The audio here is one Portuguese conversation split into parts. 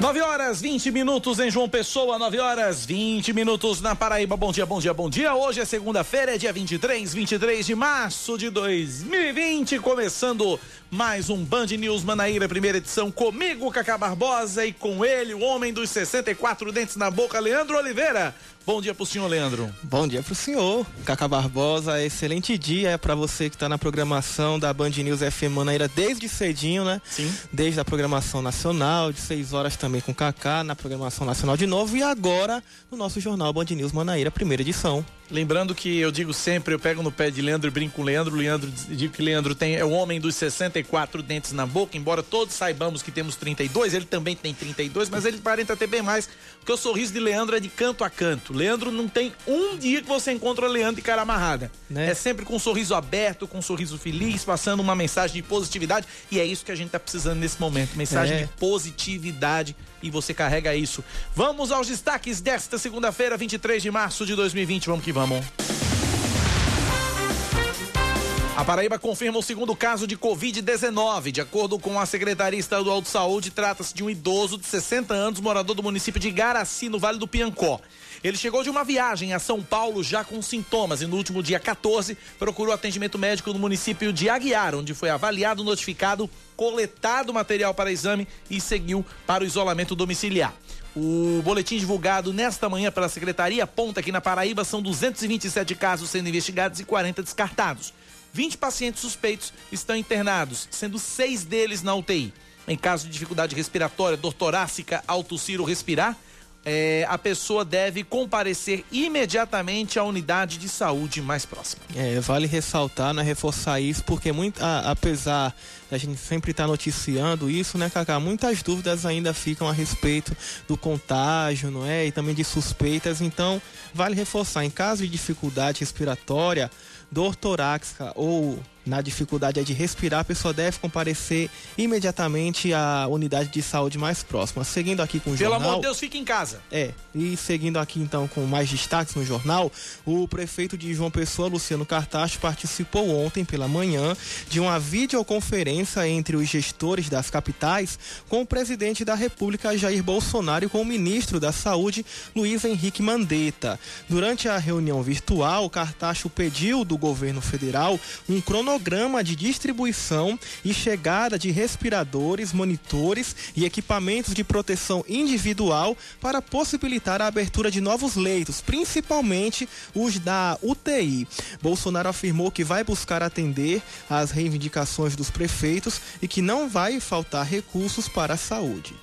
9 horas 20 minutos em João Pessoa, 9 horas 20 minutos na Paraíba. Bom dia, bom dia, bom dia. Hoje é segunda-feira, é dia 23, 23 de março de 2020. Começando mais um Band News Manaíra, primeira edição. Comigo, Cacá Barbosa, e com ele, o homem dos 64 dentes na boca, Leandro Oliveira. Bom dia pro senhor, Leandro. Bom dia pro senhor, Cacá Barbosa. Excelente dia para você que está na programação da Band News FM Manaíra desde cedinho, né? Sim. Desde a programação nacional, de 6 horas também com Cacá, na programação nacional de novo e agora no nosso jornal Band News Manaíra, primeira edição. Lembrando que eu digo sempre, eu pego no pé de Leandro e brinco com Leandro. Leandro digo que Leandro tem, é o homem dos 64 dentes na boca, embora todos saibamos que temos 32, ele também tem 32, mas ele aparenta ter bem mais, porque o sorriso de Leandro é de canto a canto. Leandro não tem um dia que você encontra Leandro de cara amarrada. Né? É sempre com um sorriso aberto, com um sorriso feliz, passando uma mensagem de positividade. E é isso que a gente tá precisando nesse momento. Mensagem É. de positividade. E você carrega isso. Vamos aos destaques desta segunda-feira, 23 de março de 2020. Vamos que vamos. A Paraíba confirma o segundo caso de Covid-19. De acordo com a Secretaria Estadual de Saúde, trata-se de um idoso de 60 anos, morador do município de Garaci, no Vale do Piancó. Ele chegou de uma viagem a São Paulo já com sintomas e no último dia 14 procurou atendimento médico no município de Aguiar, onde foi avaliado, notificado, coletado material para exame e seguiu para o isolamento domiciliar. O boletim divulgado nesta manhã pela secretaria aponta que na Paraíba são 227 casos sendo investigados e 40 descartados. 20 pacientes suspeitos estão internados, sendo seis deles na UTI. Em caso de dificuldade respiratória, dor torácica ao tossir ou respirar, eh, a pessoa deve comparecer imediatamente à unidade de saúde mais próxima. É, vale ressaltar, né, reforçar isso, porque muito, a- apesar da gente sempre estar noticiando isso, né, Cacá, muitas dúvidas ainda ficam a respeito do contágio, não é? E também de suspeitas, então vale reforçar, em caso de dificuldade respiratória, dor torácica ou na dificuldade de respirar, a pessoa deve comparecer imediatamente à unidade de saúde mais próxima. Seguindo aqui com o Pelo jornal... amor de Deus, fique em casa. É, e seguindo aqui então com mais destaques no jornal, o prefeito de João Pessoa, Luciano Cartacho, participou ontem pela manhã de uma videoconferência entre os gestores das capitais com o presidente da República, Jair Bolsonaro, e com o ministro da Saúde, Luiz Henrique Mandetta. Durante a reunião virtual, Cartacho pediu do governo federal um cronograma de distribuição e chegada de respiradores, monitores e equipamentos de proteção individual para possibilitar a abertura de novos leitos, principalmente os da UTI. Bolsonaro afirmou que vai buscar atender às reivindicações dos prefeitos e que não vai faltar recursos para a saúde.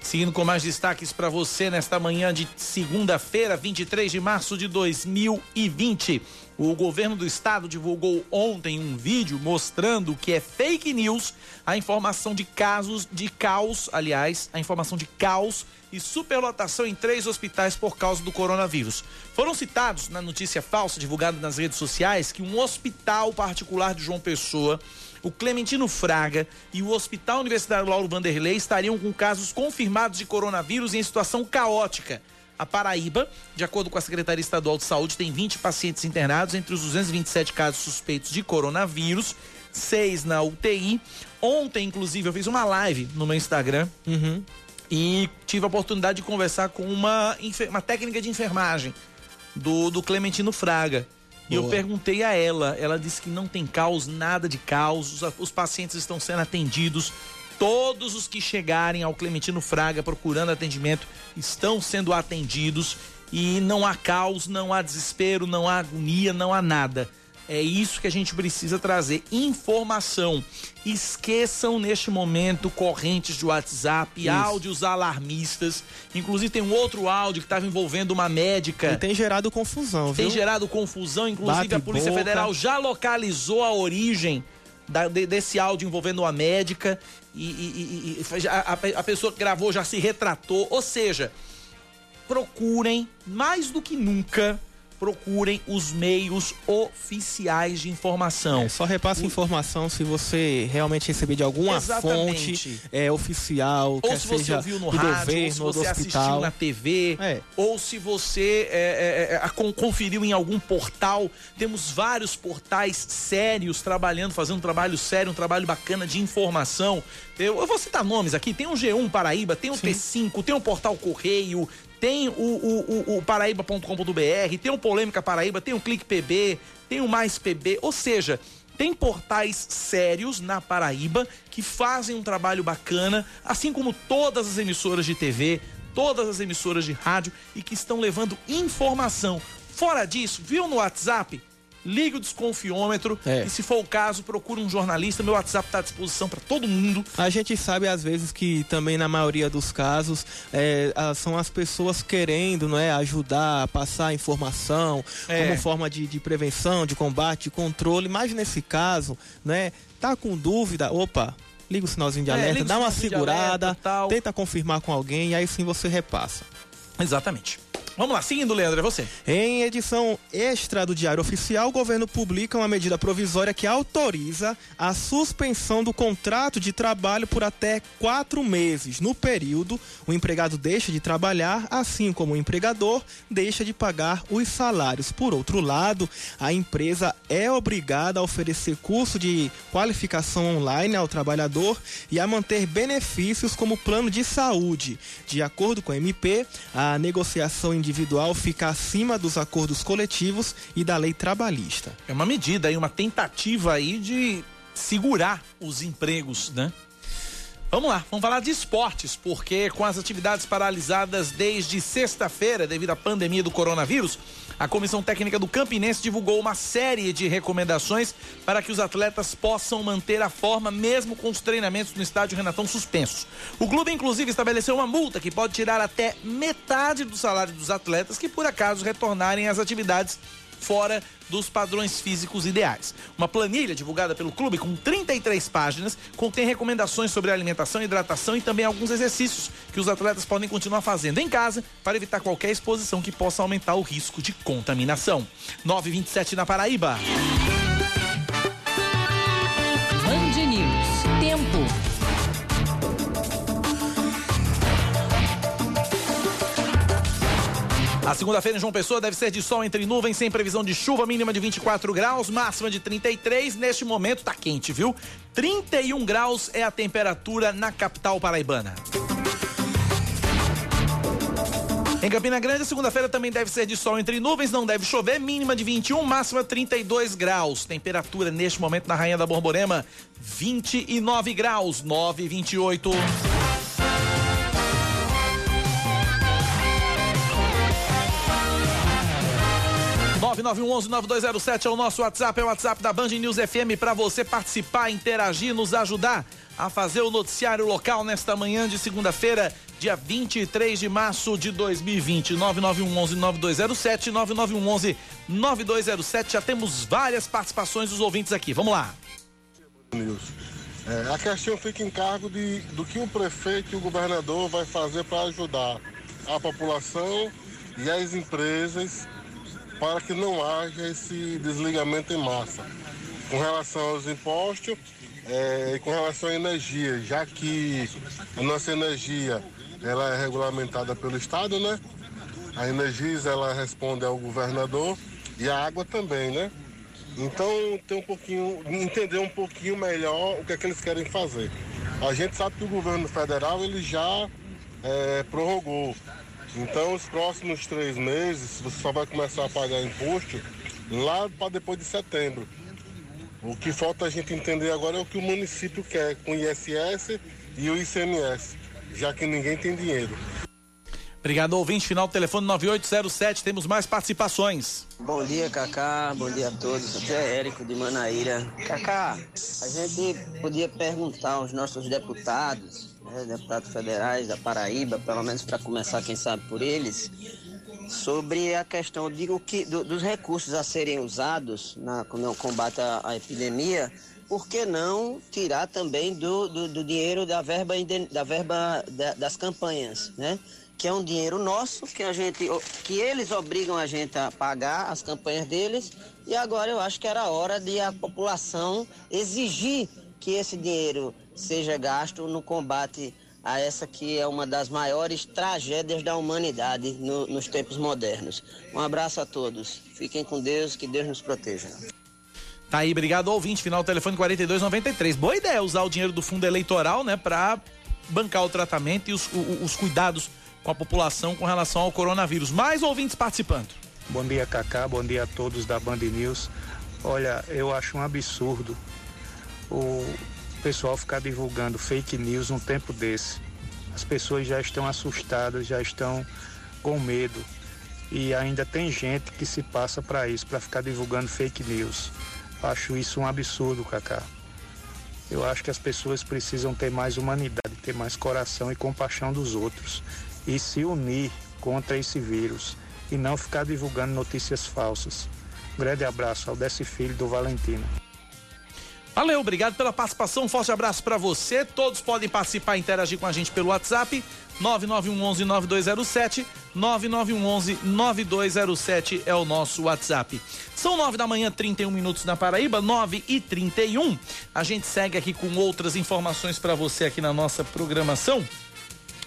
Seguindo com mais destaques para você nesta manhã de segunda-feira, 23 de março de 2020. O governo do estado divulgou ontem um vídeo mostrando que é fake news a informação de casos de caos, aliás, a informação de caos e superlotação em três hospitais por causa do coronavírus. Foram citados na notícia falsa divulgada nas redes sociais que um hospital particular de João Pessoa o Clementino Fraga e o Hospital Universitário Lauro Vanderlei estariam com casos confirmados de coronavírus em situação caótica. A Paraíba, de acordo com a Secretaria Estadual de Saúde, tem 20 pacientes internados entre os 227 casos suspeitos de coronavírus, seis na UTI. Ontem, inclusive, eu fiz uma live no meu Instagram Uhum. e tive a oportunidade de conversar com uma, uma técnica de enfermagem do, do Clementino Fraga. E eu perguntei a ela, ela disse que não tem caos, nada de caos, os, os pacientes estão sendo atendidos, todos os que chegarem ao Clementino Fraga procurando atendimento estão sendo atendidos e não há caos, não há desespero, não há agonia, não há nada. É isso que a gente precisa trazer, informação. Esqueçam neste momento correntes de WhatsApp, áudios alarmistas. Inclusive tem um outro áudio que estava envolvendo uma médica. E tem gerado confusão, Tem viu? gerado confusão, inclusive Bate a Polícia boca. Federal já localizou a origem da- de- desse áudio envolvendo uma médica e, e- e- a, a pessoa que gravou já se retratou. Ou seja, procurem mais do que nunca procurem os meios oficiais de informação. É, só repasse o... informação se você realmente receber de alguma Exatamente. fonte é, oficial, ou se você ouviu no rádio, governo, ou se você assistiu na TV, é. ou se você é, é, é conferiu em algum portal. Temos vários portais sérios trabalhando, fazendo um trabalho sério, um trabalho bacana de informação. Eu, eu vou citar nomes aqui: tem o G1 Paraíba, tem o Sim. T5, tem o Portal Correio, tem o, o, o, o paraíba.com.br, tem o Polêmica Paraíba, tem o Clique PB, tem o Mais PB, ou seja, tem portais sérios na Paraíba que fazem um trabalho bacana, assim como todas as emissoras de TV, todas as emissoras de rádio e que estão levando informação. Fora disso, viu no WhatsApp? Ligue o desconfiômetro é. e se for o caso, procure um jornalista. Meu WhatsApp está à disposição para todo mundo. A gente sabe às vezes que também na maioria dos casos é, são as pessoas querendo não é, ajudar, passar informação é. como forma de, de, prevenção, de combate, de controle. Mas nesse caso, né, tá com dúvida, opa, liga o sinalzinho de é, alerta, dá uma segurada, alerta, tenta confirmar com alguém e aí sim você repassa. Exatamente. Vamos lá, seguindo, Leandro, é você. Em edição extra do Diário Oficial, o governo publica uma medida provisória que autoriza a suspensão do contrato de trabalho por até quatro meses. No período, o empregado deixa de trabalhar, assim como o empregador deixa de pagar os salários. Por outro lado, a empresa é obrigada a oferecer curso de qualificação online ao trabalhador e a manter benefícios como plano de saúde. De acordo com a MP, a negociação individual individual fica acima dos acordos coletivos e da lei trabalhista. É uma medida aí, uma tentativa aí de segurar os empregos, né? Vamos lá, vamos falar de esportes, porque com as atividades paralisadas desde sexta-feira devido à pandemia do coronavírus, a Comissão Técnica do Campinense divulgou uma série de recomendações para que os atletas possam manter a forma mesmo com os treinamentos no estádio Renatão suspensos. O clube, inclusive, estabeleceu uma multa que pode tirar até metade do salário dos atletas que, por acaso, retornarem às atividades fora dos padrões físicos ideais. Uma planilha divulgada pelo clube com 33 páginas contém recomendações sobre alimentação, hidratação e também alguns exercícios que os atletas podem continuar fazendo em casa para evitar qualquer exposição que possa aumentar o risco de contaminação. 927 na Paraíba. A segunda-feira em João Pessoa deve ser de sol entre nuvens, sem previsão de chuva, mínima de 24 graus, máxima de 33. Neste momento tá quente, viu? 31 graus é a temperatura na capital paraibana. Em Campina Grande, segunda-feira também deve ser de sol entre nuvens, não deve chover, mínima de 21, máxima 32 graus. Temperatura neste momento na Rainha da Borborema, 29 graus, 9,28. 991119207 é o nosso WhatsApp, é o WhatsApp da Band News FM para você participar, interagir, nos ajudar a fazer o noticiário local nesta manhã de segunda-feira, dia 23 de março de 2020. 9911-9207, 9911-9207. Já temos várias participações dos ouvintes aqui. Vamos lá. É, a questão fica em cargo de, do que o prefeito e o governador vai fazer para ajudar a população e as empresas para que não haja esse desligamento em massa. Com relação aos impostos é, e com relação à energia, já que a nossa energia ela é regulamentada pelo Estado, né? A Energisa ela responde ao governador e a água também, né? Então tem um pouquinho, entender um pouquinho melhor o que é que eles querem fazer. A gente sabe que o governo federal ele já é, prorrogou então, os próximos três meses, você só vai começar a pagar imposto lá para depois de setembro. O que falta a gente entender agora é o que o município quer com o ISS e o ICMS, já que ninguém tem dinheiro. Obrigado, ouvinte. Final do telefone 9807. Temos mais participações. Bom dia, Cacá. Bom dia a todos. Aqui é Érico de Manaíra. Cacá, a gente podia perguntar aos nossos deputados né, deputados federais da Paraíba, pelo menos para começar, quem sabe por eles, sobre a questão de o que, do, dos recursos a serem usados na, no combate à, à epidemia, por que não tirar também do, do, do dinheiro da verba, da verba da, das campanhas, né? que é um dinheiro nosso, que a gente, que eles obrigam a gente a pagar as campanhas deles, e agora eu acho que era hora de a população exigir que esse dinheiro seja gasto no combate a essa que é uma das maiores tragédias da humanidade no, nos tempos modernos. Um abraço a todos. Fiquem com Deus, que Deus nos proteja. Tá aí, obrigado ouvinte, final do telefone 4293. Boa ideia usar o dinheiro do fundo eleitoral, né, para bancar o tratamento e os, os, os cuidados com a população com relação ao coronavírus. Mais ouvintes participando. Bom dia, Cacá. Bom dia a todos da Band News. Olha, eu acho um absurdo o pessoal ficar divulgando fake news num tempo desse. As pessoas já estão assustadas, já estão com medo. E ainda tem gente que se passa para isso, para ficar divulgando fake news. Acho isso um absurdo, Cacá. Eu acho que as pessoas precisam ter mais humanidade, ter mais coração e compaixão dos outros e se unir contra esse vírus e não ficar divulgando notícias falsas. Um grande abraço ao Desse Filho do Valentina. Valeu, obrigado pela participação. Um forte abraço para você. Todos podem participar e interagir com a gente pelo WhatsApp 9911 9207 9911 9207 é o nosso WhatsApp. São nove da manhã, 31 minutos na Paraíba, 9 e 31. A gente segue aqui com outras informações para você aqui na nossa programação.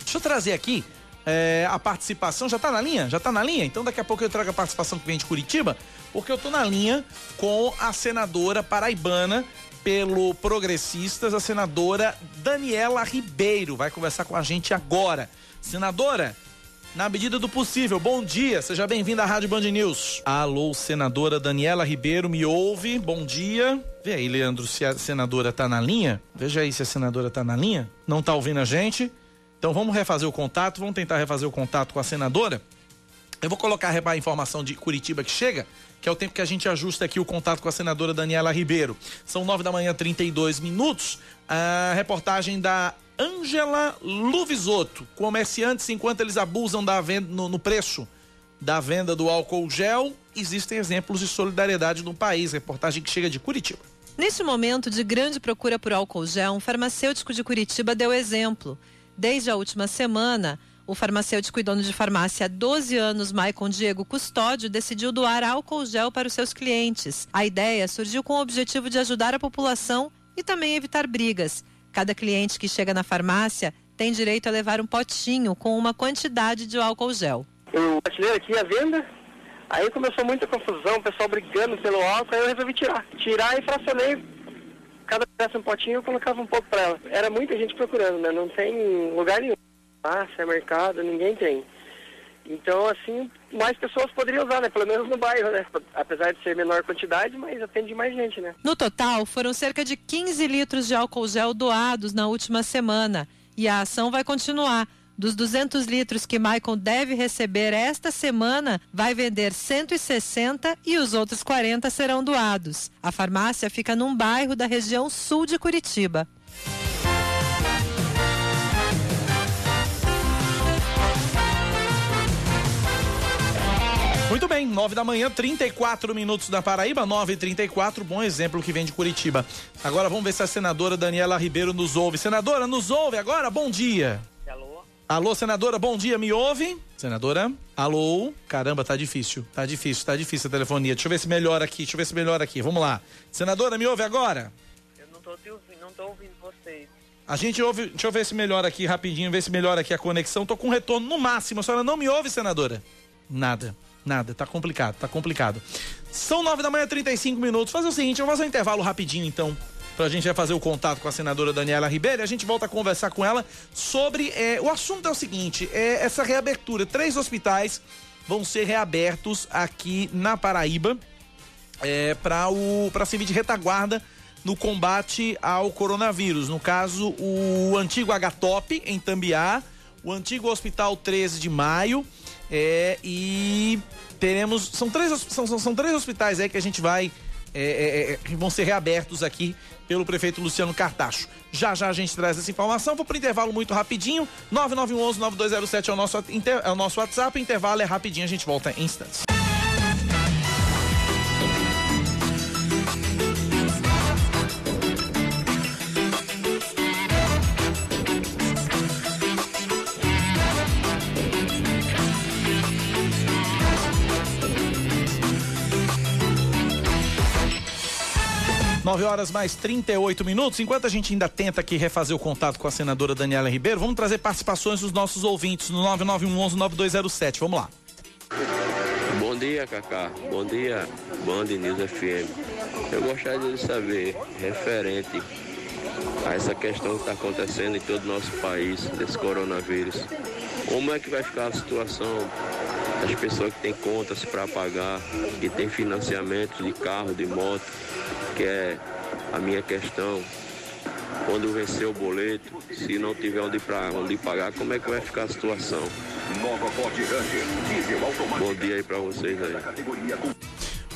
Deixa eu trazer aqui é, a participação. Já tá na linha? Já tá na linha? Então daqui a pouco eu trago a participação que vem de Curitiba, porque eu tô na linha com a senadora paraibana pelo Progressistas, a senadora Daniela Ribeiro. Vai conversar com a gente agora. Senadora, na medida do possível, bom dia, seja bem-vinda à Rádio Band News. Alô, senadora Daniela Ribeiro, me ouve? Bom dia. Vê aí, Leandro, se a senadora tá na linha. Veja aí se a senadora tá na linha. Não tá ouvindo a gente? Então vamos refazer o contato, vamos tentar refazer o contato com a senadora. Eu vou colocar a informação de Curitiba que chega que é o tempo que a gente ajusta aqui o contato com a senadora Daniela Ribeiro. São nove da manhã, 32 minutos. A reportagem da Ângela Luvisotto. Comerciantes, enquanto eles abusam da venda, no, no preço da venda do álcool gel, existem exemplos de solidariedade no país. Reportagem que chega de Curitiba. Neste momento de grande procura por álcool gel, um farmacêutico de Curitiba deu exemplo. Desde a última semana, o farmacêutico e dono de farmácia há 12 anos, Maicon Diego Custódio, decidiu doar álcool gel para os seus clientes. A ideia surgiu com o objetivo de ajudar a população e também evitar brigas. Cada cliente que chega na farmácia tem direito a levar um potinho com uma quantidade de álcool gel. O prateleiro aqui à venda, aí começou muita confusão, o pessoal brigando pelo álcool, aí eu resolvi tirar. Tirar e fracionei. Cada peça um potinho eu colocava um pouco para ela. Era muita gente procurando, né? Não tem lugar nenhum farmácia, mercado, ninguém tem. Então, assim, mais pessoas poderiam usar, né? Pelo menos no bairro, né? Apesar de ser menor quantidade, mas atende mais gente, né? No total, foram cerca de 15 litros de álcool gel doados na última semana. E a ação vai continuar. Dos 200 litros que Maicon deve receber esta semana, vai vender 160 e os outros 40 serão doados. A farmácia fica num bairro da região sul de Curitiba. Muito bem, 9 da manhã, 34 minutos da Paraíba, 9 e 34 bom exemplo que vem de Curitiba. Agora vamos ver se a senadora Daniela Ribeiro nos ouve. Senadora, nos ouve agora? Bom dia. Alô? Alô, senadora, bom dia, me ouve? Senadora? Alô? Caramba, tá difícil, tá difícil, tá difícil a telefonia. Deixa eu ver se melhora aqui, deixa eu ver se melhora aqui. Vamos lá. Senadora, me ouve agora? Eu não tô, ouvindo, não tô ouvindo vocês. A gente ouve, deixa eu ver se melhora aqui rapidinho, ver se melhora aqui a conexão. Tô com retorno no máximo. A senhora não me ouve, senadora? Nada. Nada, tá complicado, tá complicado. São nove da manhã, 35 minutos. Fazer o seguinte, eu vou fazer um intervalo rapidinho então. Pra gente já fazer o contato com a senadora Daniela Ribeiro a gente volta a conversar com ela sobre. É, o assunto é o seguinte: é essa reabertura. Três hospitais vão ser reabertos aqui na Paraíba é, para servir de retaguarda no combate ao coronavírus. No caso, o antigo H-Top em Tambiá, o antigo Hospital 13 de Maio é, e teremos. São três, são, são, são, três hospitais aí que a gente vai. É, é, é, que vão ser reabertos aqui pelo prefeito Luciano Cartacho. Já já a gente traz essa informação. Vou para intervalo muito rapidinho. 9911-9207 é, o nosso, é o nosso WhatsApp. O intervalo é rapidinho, a gente volta em instantes. 9 horas mais 38 minutos. Enquanto a gente ainda tenta aqui refazer o contato com a senadora Daniela Ribeiro, vamos trazer participações dos nossos ouvintes no 9911-9207. Vamos lá. Bom dia, Cacá. Bom dia, Band News FM. Eu gostaria de saber, referente a essa questão que está acontecendo em todo o nosso país, desse coronavírus, como é que vai ficar a situação das pessoas que têm contas para pagar, que têm financiamento de carro, de moto, que é a minha questão. Quando vencer o boleto, se não tiver onde, pra, onde pagar, como é que vai ficar a situação? Bom dia aí para vocês aí.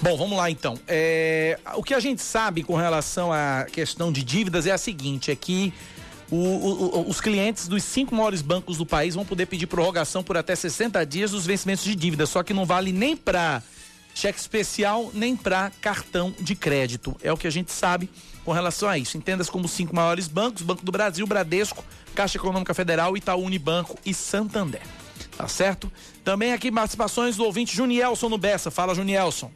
Bom, vamos lá então. É, o que a gente sabe com relação à questão de dívidas é a seguinte: é que o, o, os clientes dos cinco maiores bancos do país vão poder pedir prorrogação por até 60 dias dos vencimentos de dívida, só que não vale nem para cheque especial, nem para cartão de crédito. É o que a gente sabe com relação a isso. Entenda-se como os cinco maiores bancos: Banco do Brasil, Bradesco, Caixa Econômica Federal, Itaú Unibanco e Santander. Tá certo? Também aqui participações do ouvinte Junielson no Bessa. Fala, Junielson.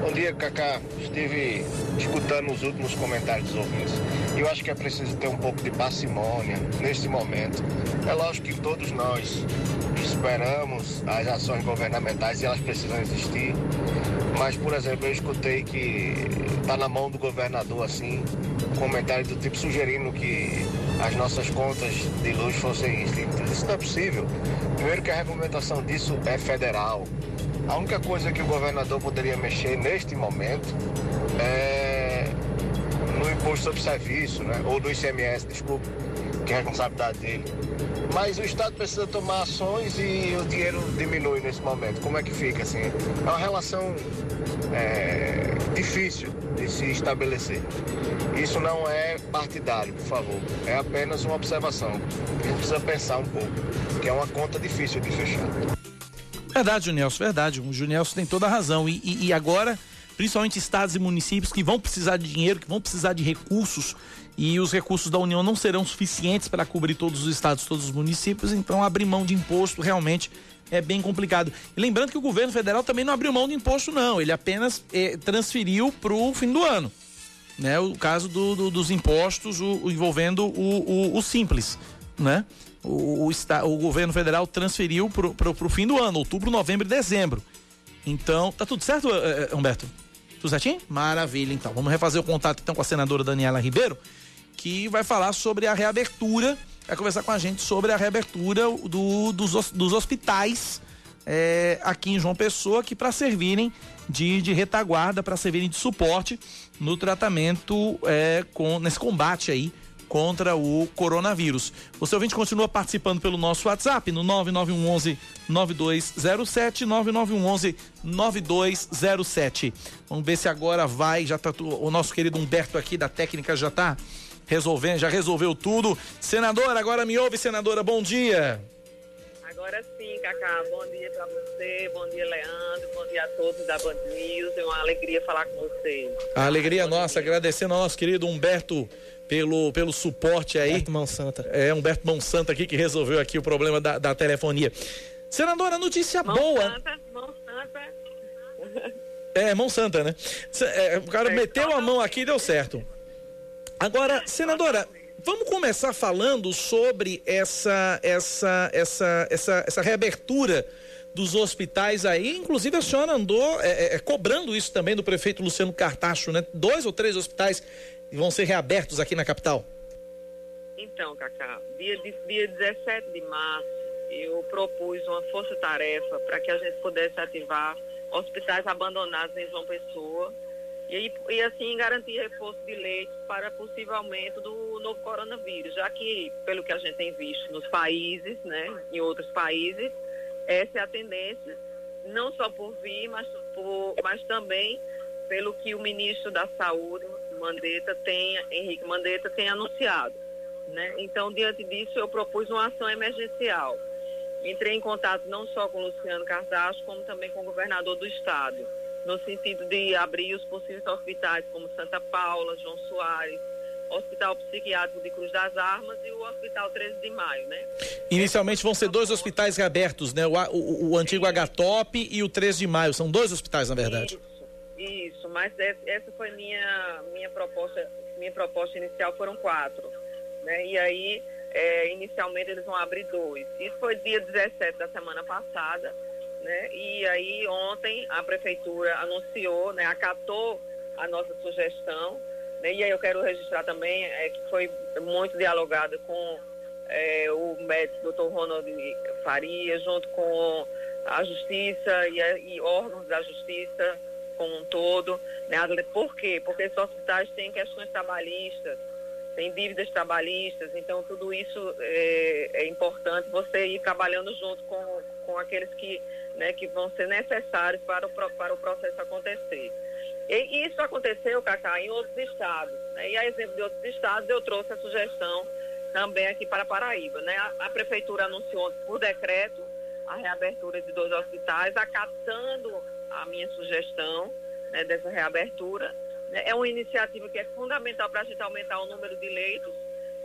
Bom dia, Cacá. Estive escutando os últimos comentários dos ouvintes. Eu acho que é preciso ter um pouco de parcimônia neste momento. É lógico que todos nós esperamos as ações governamentais e elas precisam existir. Mas, por exemplo, eu escutei que está na mão do governador, assim, um comentário do tipo sugerindo que as nossas contas de luz fossem extintas. Isso não é possível. Primeiro que a regulamentação disso é federal. A única coisa que o governador poderia mexer neste momento é no imposto sobre serviço, né? ou do ICMS, desculpa, que é a responsabilidade dele. Mas o Estado precisa tomar ações e o dinheiro diminui nesse momento. Como é que fica assim? É uma relação é, difícil de se estabelecer. Isso não é partidário, por favor. É apenas uma observação. A gente precisa pensar um pouco, que é uma conta difícil de fechar. Verdade, Junielson, verdade. O Junielson tem toda a razão. E, e, e, agora, principalmente estados e municípios que vão precisar de dinheiro, que vão precisar de recursos, e os recursos da União não serão suficientes para cobrir todos os estados, todos os municípios, então abrir mão de imposto realmente é bem complicado. E lembrando que o governo federal também não abriu mão de imposto, não. Ele apenas eh, transferiu para o fim do ano. Né? O caso do, do, dos impostos o, o envolvendo o, o simples. Né? O, o, o governo federal transferiu para o fim do ano, outubro, novembro e dezembro. Então, tá tudo certo, eh, eh, Humberto? Tudo certinho? Maravilha, então. Vamos refazer o contato então com a senadora Daniela Ribeiro, que vai falar sobre a reabertura, vai conversar com a gente sobre a reabertura do, dos, dos hospitais é, aqui em João Pessoa, que para servirem de, de retaguarda, para servirem de suporte no tratamento, é, com, nesse combate aí contra o coronavírus. Você ouvinte continua participando pelo nosso WhatsApp no 9911 9207 9911 9207. Vamos ver se agora vai, já tá o nosso querido Humberto aqui da técnica já tá resolvendo, já resolveu tudo. Senadora, agora me ouve, senadora, bom dia. Agora sim, Cacá, bom dia para você, bom dia, Leandro, bom dia a todos da Band News, é uma alegria falar com vocês. A alegria nossa, agradecendo ao nosso querido Humberto pelo, pelo suporte aí. Humberto Monsanta. É, Humberto Monsanta aqui que resolveu aqui o problema da, da telefonia. Senadora, notícia Monsanta, boa. Monsanta. É, Monsanta, né? É, o cara é, meteu a mão aqui e deu certo. Agora, senadora, vamos começar falando sobre essa, essa, essa, essa, essa reabertura dos hospitais aí. Inclusive, a senhora andou é, é, é cobrando isso também do prefeito Luciano Cartacho, né? Dois ou três hospitais vão ser reabertos aqui na capital? Então, Cacá, dia, dia 17 de março, eu propus uma força-tarefa para que a gente pudesse ativar hospitais abandonados em João Pessoa e, e assim garantir reforço de leitos para possível aumento do novo coronavírus, já que, pelo que a gente tem visto nos países, né, em outros países, essa é a tendência, não só por vir, mas, por, mas também pelo que o ministro da Saúde, Mandetta tem, Henrique Mandetta tem anunciado. Né? Então, diante disso, eu propus uma ação emergencial. Entrei em contato não só com o Luciano Cardacho, como também com o governador do estado, no sentido de abrir os possíveis hospitais como Santa Paula, João Soares, Hospital Psiquiátrico de Cruz das Armas e o Hospital 13 de Maio, né? Inicialmente vão ser dois hospitais reabertos, né? O, o, o antigo H-Top e o 13 de Maio. São dois hospitais, na verdade. Isso. Isso, mas essa foi minha, minha proposta, minha proposta inicial foram quatro. Né? E aí, é, inicialmente eles vão abrir dois. Isso foi dia 17 da semana passada, né? E aí ontem a prefeitura anunciou, né, acatou a nossa sugestão, né? E aí eu quero registrar também é, que foi muito dialogada com é, o médico Dr. Ronald Faria, junto com a justiça e, e órgãos da justiça como um todo. Né? Por quê? Porque esses hospitais têm questões trabalhistas, têm dívidas trabalhistas, então tudo isso é, é importante você ir trabalhando junto com, com aqueles que, né, que vão ser necessários para o, para o processo acontecer. E isso aconteceu, Cacá, em outros estados. Né? E a exemplo de outros estados, eu trouxe a sugestão também aqui para Paraíba. Né? A, a prefeitura anunciou por decreto a reabertura de dois hospitais, acatando a minha sugestão né, dessa reabertura. Né? É uma iniciativa que é fundamental para a gente aumentar o número de leitos.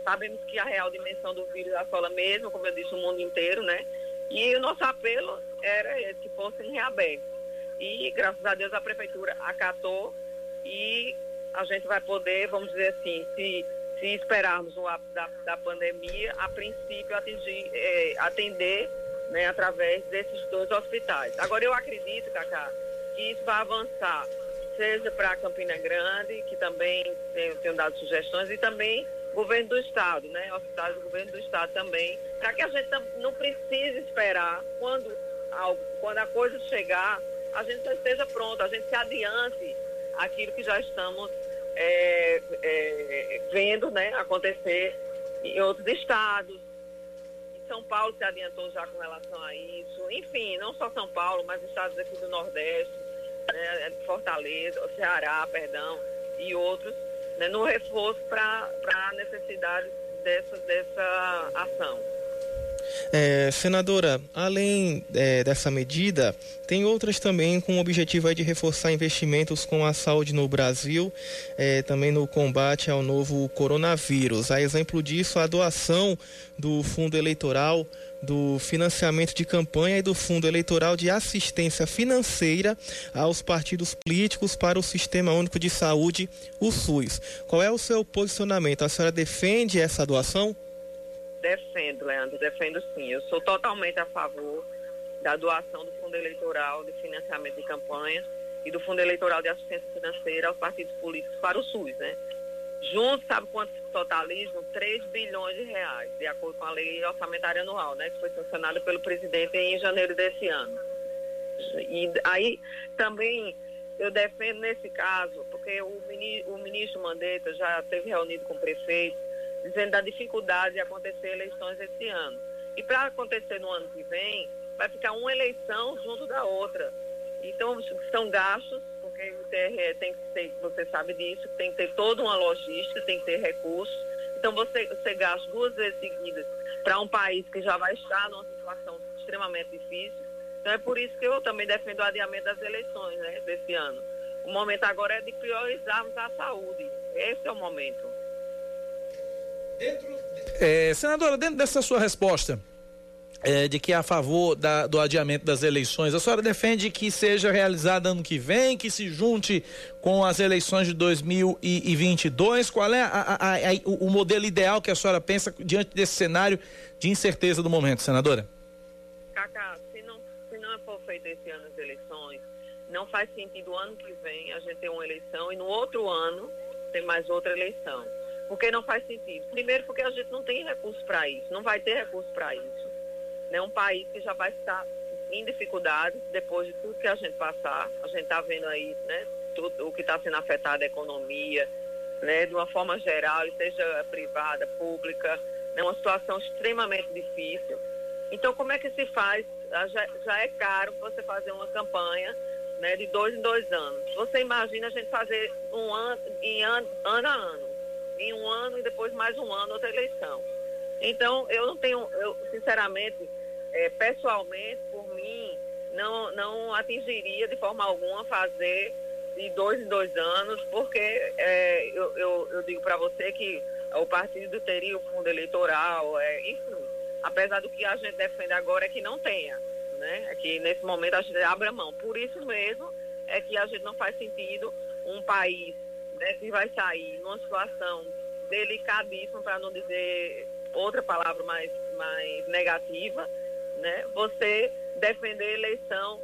Sabemos que a real dimensão do vírus assola mesmo, como eu disse, o mundo inteiro, né? E o nosso apelo era esse, que fossem reabertos. E, graças a Deus, a prefeitura acatou e a gente vai poder, vamos dizer assim, se, se esperarmos o ápice da, da pandemia, a princípio atingir, é, atender né, através desses dois hospitais. Agora, eu acredito, Cacá, que isso vai avançar, seja para Campina Grande, que também tenho dado sugestões, e também governo do Estado, né, hospitais do governo do Estado também, para que a gente não precise esperar quando, quando a coisa chegar, a gente já esteja pronto, a gente se adiante aquilo que já estamos é, é, vendo né, acontecer em outros estados, são Paulo se adiantou já com relação a isso. Enfim, não só São Paulo, mas estados aqui do Nordeste, né, Fortaleza, Ceará, perdão, e outros, né, no reforço para a necessidade dessa, dessa ação. É, senadora, além é, dessa medida, tem outras também com o objetivo de reforçar investimentos com a saúde no Brasil, é, também no combate ao novo coronavírus. A exemplo disso, a doação do fundo eleitoral do financiamento de campanha e do Fundo Eleitoral de Assistência Financeira aos partidos políticos para o Sistema Único de Saúde, o SUS. Qual é o seu posicionamento? A senhora defende essa doação? Defendo, Leandro, defendo sim. Eu sou totalmente a favor da doação do Fundo Eleitoral de Financiamento de Campanha e do Fundo Eleitoral de Assistência Financeira aos partidos políticos para o SUS, né? Juntos, sabe quanto totalizam? 3 bilhões de reais, de acordo com a lei orçamentária anual, né? Que foi sancionada pelo presidente em janeiro desse ano. E aí também eu defendo nesse caso, porque o ministro, o ministro Mandetta já esteve reunido com o prefeito dizendo da dificuldade de acontecer eleições esse ano. E para acontecer no ano que vem, vai ficar uma eleição junto da outra. Então, são gastos, porque o TRE tem que ter, você sabe disso, tem que ter toda uma logística, tem que ter recursos. Então, você, você gasta duas vezes seguidas para um país que já vai estar numa situação extremamente difícil. Então, é por isso que eu também defendo o adiamento das eleições né, desse ano. O momento agora é de priorizarmos a saúde. Esse é o momento. Dentro, é, senadora, dentro dessa sua resposta, é, de que é a favor da, do adiamento das eleições. A senhora defende que seja realizada ano que vem, que se junte com as eleições de 2022. Qual é a, a, a, o modelo ideal que a senhora pensa diante desse cenário de incerteza do momento, senadora? Cacá, se não, se não for feito esse ano as eleições, não faz sentido ano que vem a gente ter uma eleição e no outro ano ter mais outra eleição. Porque não faz sentido. Primeiro, porque a gente não tem recurso para isso, não vai ter recurso para isso. Né? Um país que já vai estar em dificuldades depois de tudo que a gente passar. A gente está vendo aí né, tudo o que está sendo afetado a economia, né, de uma forma geral, seja privada, pública, né, uma situação extremamente difícil. Então, como é que se faz? Ah, já, já é caro você fazer uma campanha né, de dois em dois anos. Você imagina a gente fazer um ano, em ano, ano a ano em um ano e depois mais um ano outra eleição. Então, eu não tenho, eu sinceramente, é, pessoalmente, por mim, não, não atingiria de forma alguma fazer de dois em dois anos, porque é, eu, eu, eu, digo para você que o partido teria o fundo eleitoral, é, enfim, apesar do que a gente defende agora é que não tenha, né? É que nesse momento a gente abre a mão. Por isso mesmo é que a gente não faz sentido um país né, que vai sair numa situação delicadíssima, para não dizer outra palavra mais, mais negativa, né, você defender eleição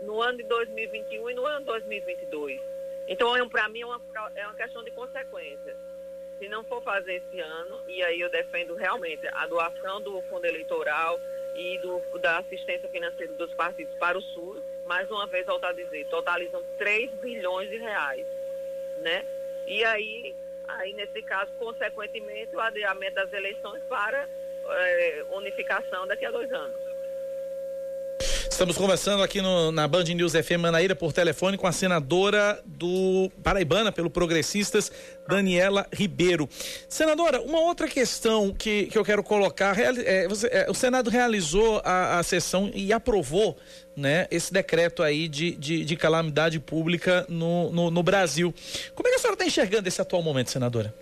no ano de 2021 e no ano de 2022. Então, é, para mim, é uma, é uma questão de consequência. Se não for fazer esse ano, e aí eu defendo realmente a doação do fundo eleitoral e do, da assistência financeira dos partidos para o SUS, mais uma vez, voltar a dizer, totalizam 3 bilhões de reais, né? E aí, aí nesse caso, consequentemente, o adiamento das eleições para é, unificação daqui a dois anos. Estamos conversando aqui no, na Band News FM Manaíra por telefone com a senadora do Paraibana pelo Progressistas, Daniela Ribeiro. Senadora, uma outra questão que, que eu quero colocar, é, você, é, o Senado realizou a, a sessão e aprovou né, esse decreto aí de, de, de calamidade pública no, no, no Brasil. Como é que a senhora está enxergando esse atual momento, senadora?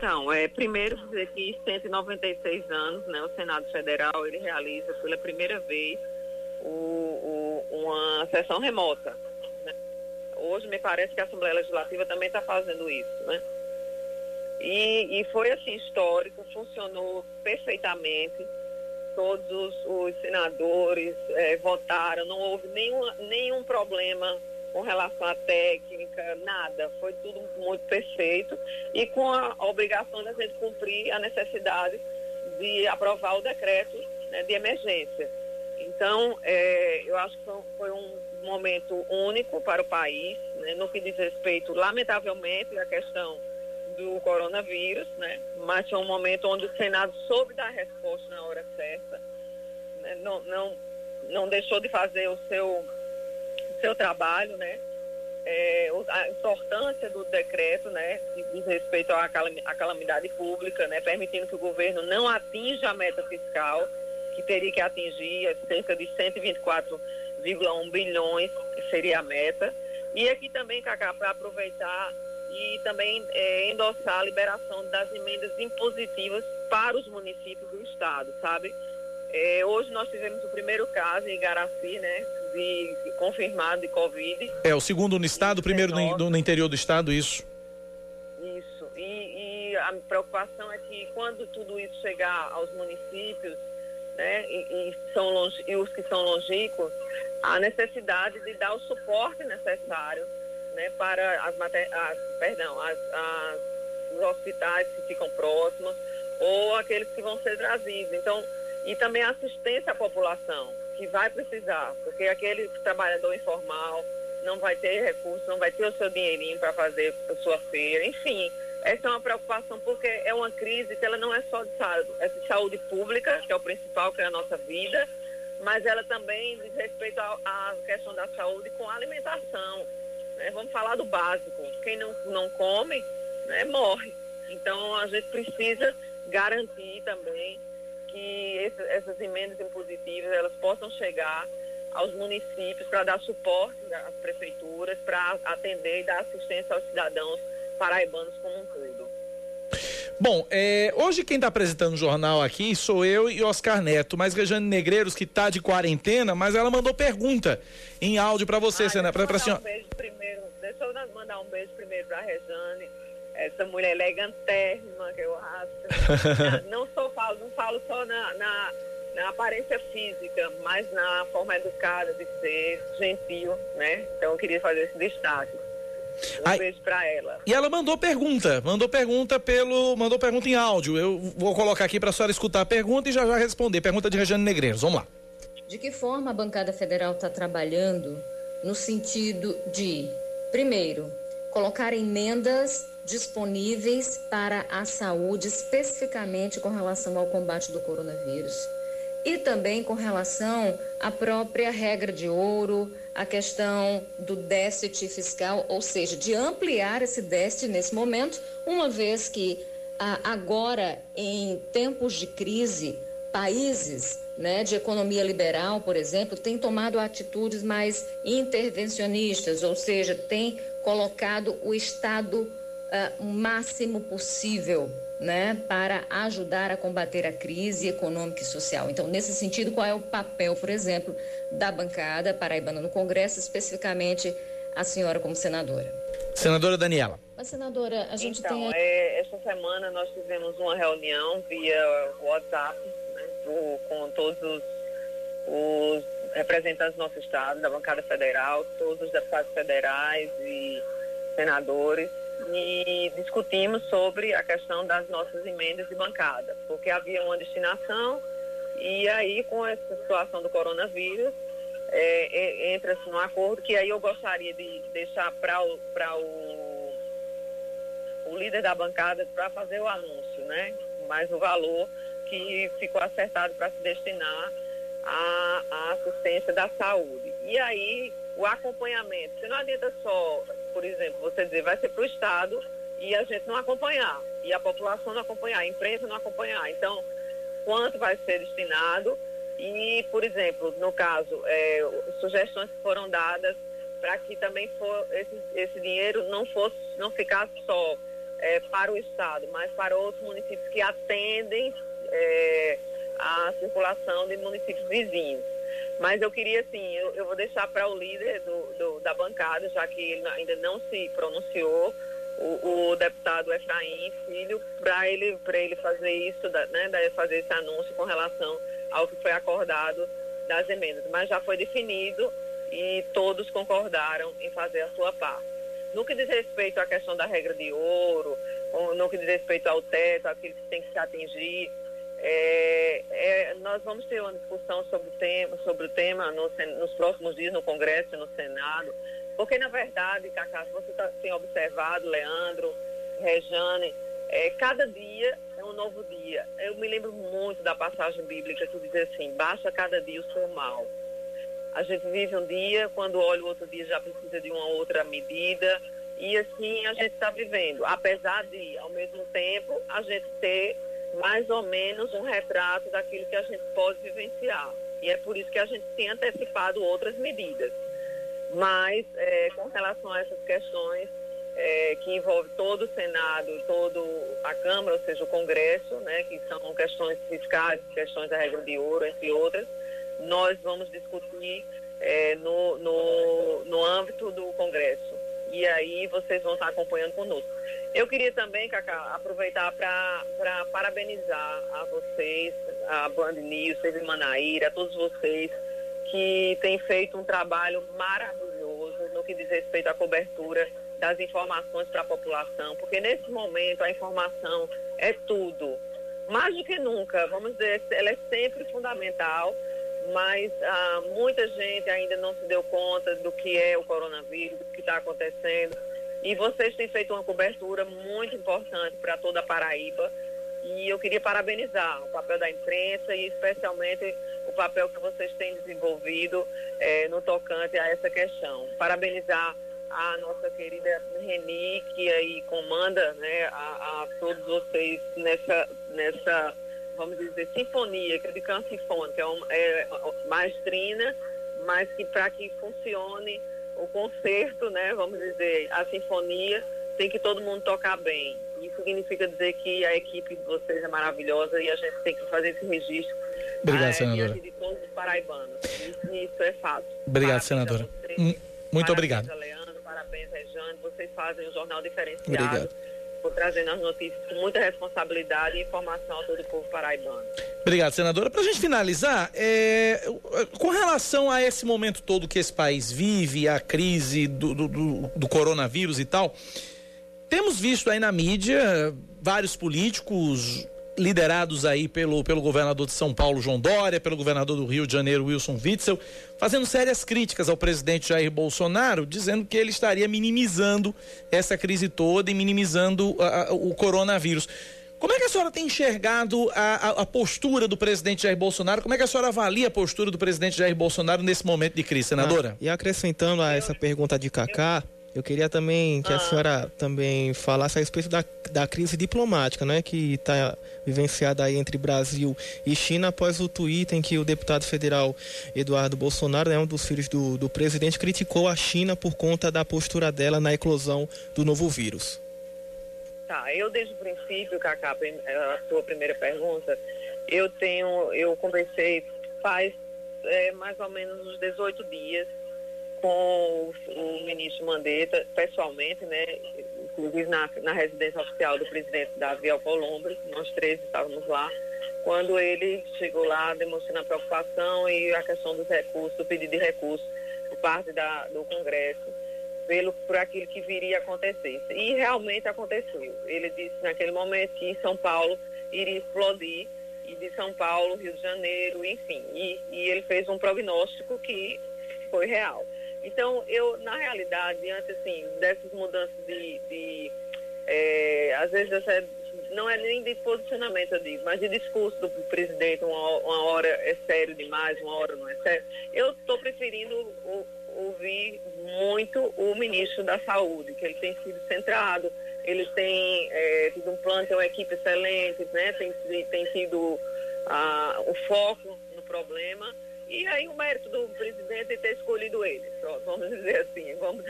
Então, é, primeiro dizer que 196 anos, né, o Senado Federal, ele realiza pela primeira vez o, o, uma sessão remota. Né? Hoje me parece que a Assembleia Legislativa também está fazendo isso, né? E, e foi assim histórico, funcionou perfeitamente. Todos os, os senadores é, votaram, não houve nenhum, nenhum problema com relação à técnica, nada. Foi tudo muito perfeito e com a obrigação da gente cumprir a necessidade de aprovar o decreto né, de emergência. Então, é, eu acho que foi um momento único para o país, né, no que diz respeito, lamentavelmente, à questão do coronavírus, né, mas foi um momento onde o Senado soube dar resposta na hora certa, né, não, não, não deixou de fazer o seu seu trabalho, né? É, a importância do decreto, né, que diz respeito à calamidade pública, né, permitindo que o governo não atinja a meta fiscal, que teria que atingir cerca de 124,1 bilhões, que seria a meta. E aqui também, Cacá, para aproveitar e também é, endossar a liberação das emendas impositivas para os municípios do estado, sabe? É, hoje nós tivemos o primeiro caso em Igaraci, né, de, de confirmado de Covid. É, o segundo no estado, o primeiro no, no, interior do estado, isso. Isso. E, e, a preocupação é que quando tudo isso chegar aos municípios, né, e, e, são longe, e os que são longínquos, a necessidade de dar o suporte necessário né, para as, as perdão, as, as, os hospitais que ficam próximos ou aqueles que vão ser trazidos. Então, e também assistência à população que vai precisar, porque aquele trabalhador informal não vai ter recursos, não vai ter o seu dinheirinho para fazer a sua feira, enfim. Essa é uma preocupação porque é uma crise que ela não é só de saúde, é de saúde pública, que é o principal, que é a nossa vida, mas ela também diz respeito à questão da saúde com a alimentação. Né? Vamos falar do básico. Quem não, não come, né, morre. Então a gente precisa garantir também que esse, essas emendas impositivas elas possam chegar aos municípios para dar suporte às prefeituras, para atender e dar assistência aos cidadãos paraibanos como um todo. Bom, é, hoje quem está apresentando o jornal aqui sou eu e Oscar Neto, mas Rejane Negreiros, que está de quarentena, mas ela mandou pergunta em áudio para você, ah, Senna, senhora. Um beijo primeiro, deixa eu mandar um beijo primeiro para a Rejane essa mulher elegantérrima que eu acho. não só falo, não falo só na, na, na, aparência física, mas na forma educada de ser, gentil, né? Então eu queria fazer esse destaque. Um Ai, beijo pra ela. E ela mandou pergunta, mandou pergunta pelo, mandou pergunta em áudio. Eu vou colocar aqui para a senhora escutar a pergunta e já já responder. Pergunta de Regiane Negreiros, vamos lá. De que forma a bancada federal está trabalhando no sentido de, primeiro, colocar emendas disponíveis para a saúde, especificamente com relação ao combate do coronavírus. E também com relação à própria regra de ouro, a questão do déficit fiscal, ou seja, de ampliar esse déficit nesse momento, uma vez que ah, agora, em tempos de crise, países né, de economia liberal, por exemplo, têm tomado atitudes mais intervencionistas, ou seja, têm colocado o Estado uh, máximo possível né, para ajudar a combater a crise econômica e social. Então, nesse sentido, qual é o papel, por exemplo, da bancada paraibana no Congresso, especificamente a senhora como senadora? Senadora Daniela. Mas, senadora, a gente então, tem. É, essa semana nós tivemos uma reunião via WhatsApp né, com todos os, os representantes do nosso estado, da bancada federal, todos os deputados federais e senadores e discutimos sobre a questão das nossas emendas de bancada, porque havia uma destinação e aí com essa situação do coronavírus é, é, entra-se num acordo que aí eu gostaria de deixar para o, o, o líder da bancada para fazer o anúncio, né? Mas o valor que ficou acertado para se destinar à, à assistência da saúde. E aí o acompanhamento. Você não adianta só, por exemplo, você dizer vai ser para o Estado e a gente não acompanhar, e a população não acompanhar, a imprensa não acompanhar. Então, quanto vai ser destinado e, por exemplo, no caso, é, sugestões que foram dadas para que também for, esse, esse dinheiro não fosse, não ficasse só é, para o Estado, mas para outros municípios que atendem é, a circulação de municípios vizinhos. Mas eu queria, assim, eu, eu vou deixar para o líder do, do, da bancada, já que ele ainda não se pronunciou, o, o deputado Efraim Filho, para ele, ele fazer isso, né, fazer esse anúncio com relação ao que foi acordado das emendas. Mas já foi definido e todos concordaram em fazer a sua parte. No que diz respeito à questão da regra de ouro, no que diz respeito ao teto, aquilo que tem que se atingir, é, é, nós vamos ter uma discussão sobre o tema, sobre o tema no, nos próximos dias no Congresso e no Senado, porque na verdade, Cacá, você tá, tem observado, Leandro, Rejane, é, cada dia é um novo dia. Eu me lembro muito da passagem bíblica que diz assim, basta cada dia o seu mal. A gente vive um dia, quando olha o outro dia já precisa de uma outra medida, e assim a gente está vivendo. Apesar de, ao mesmo tempo, a gente ter mais ou menos um retrato daquilo que a gente pode vivenciar. E é por isso que a gente tem antecipado outras medidas. Mas, é, com relação a essas questões é, que envolvem todo o Senado, toda a Câmara, ou seja, o Congresso, né, que são questões fiscais, questões da regra de ouro, entre outras, nós vamos discutir é, no, no, no âmbito do Congresso. E aí vocês vão estar acompanhando conosco. Eu queria também, Cacá, aproveitar para parabenizar a vocês, a Band News, Teve Manaíra, a todos vocês que têm feito um trabalho maravilhoso no que diz respeito à cobertura das informações para a população, porque nesse momento a informação é tudo. Mais do que nunca, vamos dizer, ela é sempre fundamental, mas ah, muita gente ainda não se deu conta do que é o coronavírus, do que está acontecendo e vocês têm feito uma cobertura muito importante para toda a Paraíba. E eu queria parabenizar o papel da imprensa e especialmente o papel que vocês têm desenvolvido é, no tocante a essa questão. Parabenizar a nossa querida Reni, que aí comanda né, a, a, todos vocês nessa, nessa, vamos dizer, sinfonia, que é de canto sinfônica, é, uma, é maestrina, mas que para que funcione o concerto, né, vamos dizer, a sinfonia, tem que todo mundo tocar bem. Isso significa dizer que a equipe de vocês é maravilhosa e a gente tem que fazer esse registro. Obrigado, é, senadora. de todos os paraibanos. Isso, isso é fácil. Obrigado, parabéns senadora. Muito parabéns obrigado. A Leandro, parabéns, Rejane. Vocês fazem um jornal diferenciado. Obrigado por trazendo as notícias com muita responsabilidade e informação a todo o povo paraibano. Obrigado, senadora. Para a gente finalizar, é, com relação a esse momento todo que esse país vive, a crise do, do, do, do coronavírus e tal, temos visto aí na mídia vários políticos liderados aí pelo, pelo governador de São Paulo, João Dória, pelo governador do Rio de Janeiro, Wilson Witzel, fazendo sérias críticas ao presidente Jair Bolsonaro, dizendo que ele estaria minimizando essa crise toda e minimizando a, a, o coronavírus. Como é que a senhora tem enxergado a, a, postura do presidente Jair Bolsonaro? Como é que a senhora avalia a postura do presidente Jair Bolsonaro nesse momento de crise, senadora? Ah, e acrescentando a essa pergunta de Cacá, eu queria também que a ah. senhora também falasse a respeito da, da crise diplomática, né, que está vivenciada aí entre Brasil e China após o tweet em que o deputado federal Eduardo Bolsonaro, né, um dos filhos do, do presidente, criticou a China por conta da postura dela na eclosão do novo vírus. Tá, eu desde o princípio, Cacá, a sua primeira pergunta, eu tenho, eu conversei faz é, mais ou menos uns 18 dias com o, ministro Mandetta, pessoalmente, né, inclusive na, na residência oficial do presidente Davi Alcolumbre, nós três estávamos lá, quando ele chegou lá demonstrando a preocupação e a questão dos recursos, do pedido de recursos por parte da, do Congresso, pelo, por aquilo que viria a acontecer. E realmente aconteceu. Ele disse naquele momento que em São Paulo iria explodir, e de São Paulo, Rio de Janeiro, enfim. E, e ele fez um prognóstico que foi real. Então, eu, na realidade, diante assim, dessas mudanças de, de é, às vezes essa, não é nem de posicionamento, eu digo, mas de discurso do presidente, uma, uma hora é sério demais, uma hora não é sério, eu estou preferindo o, ouvir muito o ministro da Saúde, que ele tem sido centrado, ele tem é, tido um plano, tem uma equipe excelente, né? tem, tem tido ah, o foco no problema. E aí o mérito do presidente é ter escolhido ele. Vamos dizer assim, vamos,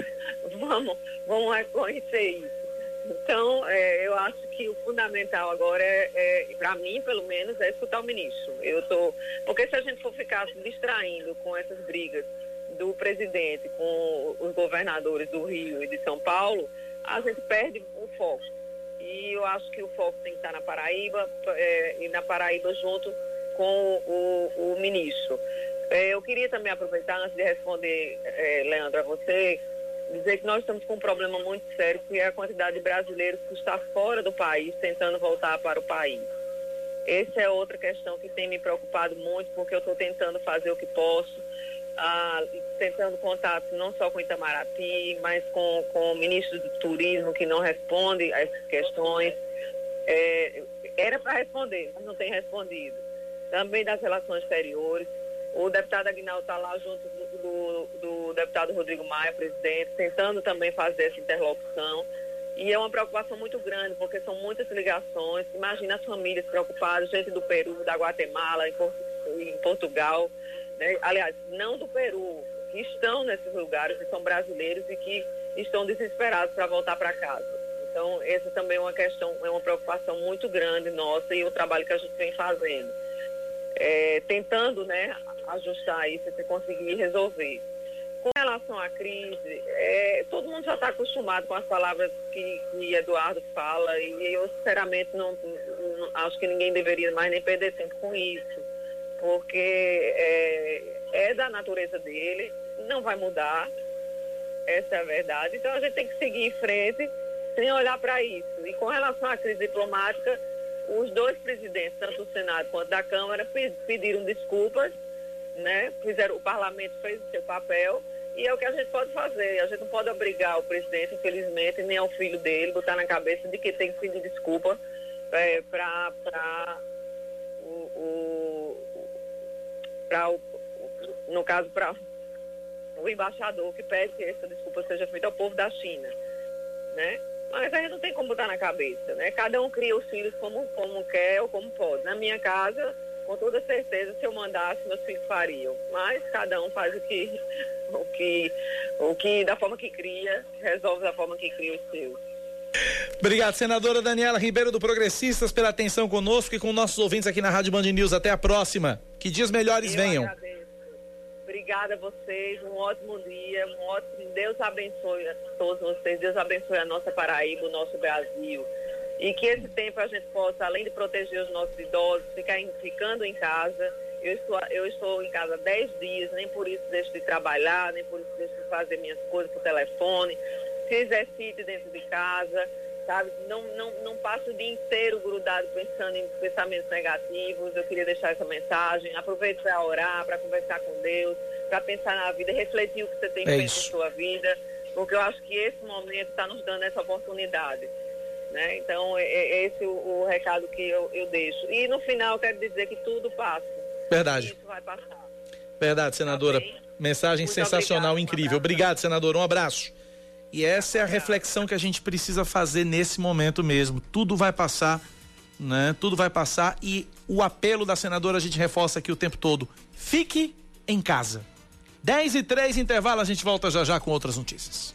vamos, vamos reconhecer isso. Então, é, eu acho que o fundamental agora é, é para mim, pelo menos, é escutar o ministro. Eu tô, porque se a gente for ficar se distraindo com essas brigas do presidente com os governadores do Rio e de São Paulo, a gente perde o foco. E eu acho que o foco tem que estar na Paraíba é, e na Paraíba junto com o, o ministro. É, eu queria também aproveitar, antes de responder, é, Leandro, a você, dizer que nós estamos com um problema muito sério, que é a quantidade de brasileiros que está fora do país, tentando voltar para o país. Essa é outra questão que tem me preocupado muito, porque eu estou tentando fazer o que posso ah, tentando contato não só com Itamaraty, mas com, com o ministro do Turismo, que não responde a essas questões. É, era para responder, mas não tem respondido. Também das relações exteriores. O deputado Aguinaldo está lá junto do, do, do, deputado Rodrigo Maia, presidente, tentando também fazer essa interlocução. E é uma preocupação muito grande, porque são muitas ligações. Imagina as famílias preocupadas, gente do Peru, da Guatemala, em, em Portugal né? aliás, não do Peru, que estão nesses lugares, que são brasileiros e que estão desesperados para voltar para casa. Então, essa também é uma questão, é uma preocupação muito grande nossa e o trabalho que a gente vem fazendo. É, tentando né, ajustar isso e conseguir resolver. Com relação à crise, é, todo mundo já está acostumado com as palavras que, que Eduardo fala e eu, sinceramente, não, não, acho que ninguém deveria mais nem perder tempo com isso porque é, é da natureza dele, não vai mudar, essa é a verdade. Então a gente tem que seguir em frente sem olhar para isso. E com relação à crise diplomática, os dois presidentes, tanto do Senado quanto da Câmara, pediram desculpas, né? Fizeram, o parlamento fez o seu papel e é o que a gente pode fazer. A gente não pode obrigar o presidente, infelizmente, nem ao filho dele, botar na cabeça de que tem que pedir desculpa é, para o, o para o, no caso, para o embaixador que pede que essa desculpa seja feita ao povo da China, né? Mas a gente não tem como botar na cabeça, né? Cada um cria os filhos como, como quer ou como pode. Na minha casa, com toda certeza, se eu mandasse, meus filhos fariam. Mas cada um faz o que, o que, o que da forma que cria, resolve da forma que cria os seus. Obrigado, senadora Daniela Ribeiro do Progressistas, pela atenção conosco e com nossos ouvintes aqui na Rádio Band News. Até a próxima. Que dias melhores Eu venham. Agradeço. Obrigada a vocês, um ótimo dia, um ótimo. Deus abençoe a todos vocês, Deus abençoe a nossa Paraíba, o nosso Brasil. E que esse tempo a gente possa, além de proteger os nossos idosos, ficar em, ficando em casa. Eu estou, eu estou em casa 10 dias, nem por isso deixo de trabalhar, nem por isso deixo de fazer minhas coisas por telefone. Se exercite dentro de casa sabe? Não, não, não passo o dia inteiro grudado pensando em pensamentos negativos. Eu queria deixar essa mensagem. Aproveite para orar, para conversar com Deus, para pensar na vida, refletir o que você tem é feito isso. na sua vida, porque eu acho que esse momento está nos dando essa oportunidade. Né? Então, é, é esse o, o recado que eu, eu deixo. E no final, quero dizer que tudo passa. Verdade. Isso vai passar. Verdade, senadora. Tá Mensagem Muito sensacional, obrigado, incrível. Um obrigado, senadora. Um abraço. E essa é a reflexão que a gente precisa fazer nesse momento mesmo. Tudo vai passar, né? Tudo vai passar e o apelo da senadora a gente reforça aqui o tempo todo. Fique em casa. 10 e 3 intervalo, a gente volta já já com outras notícias.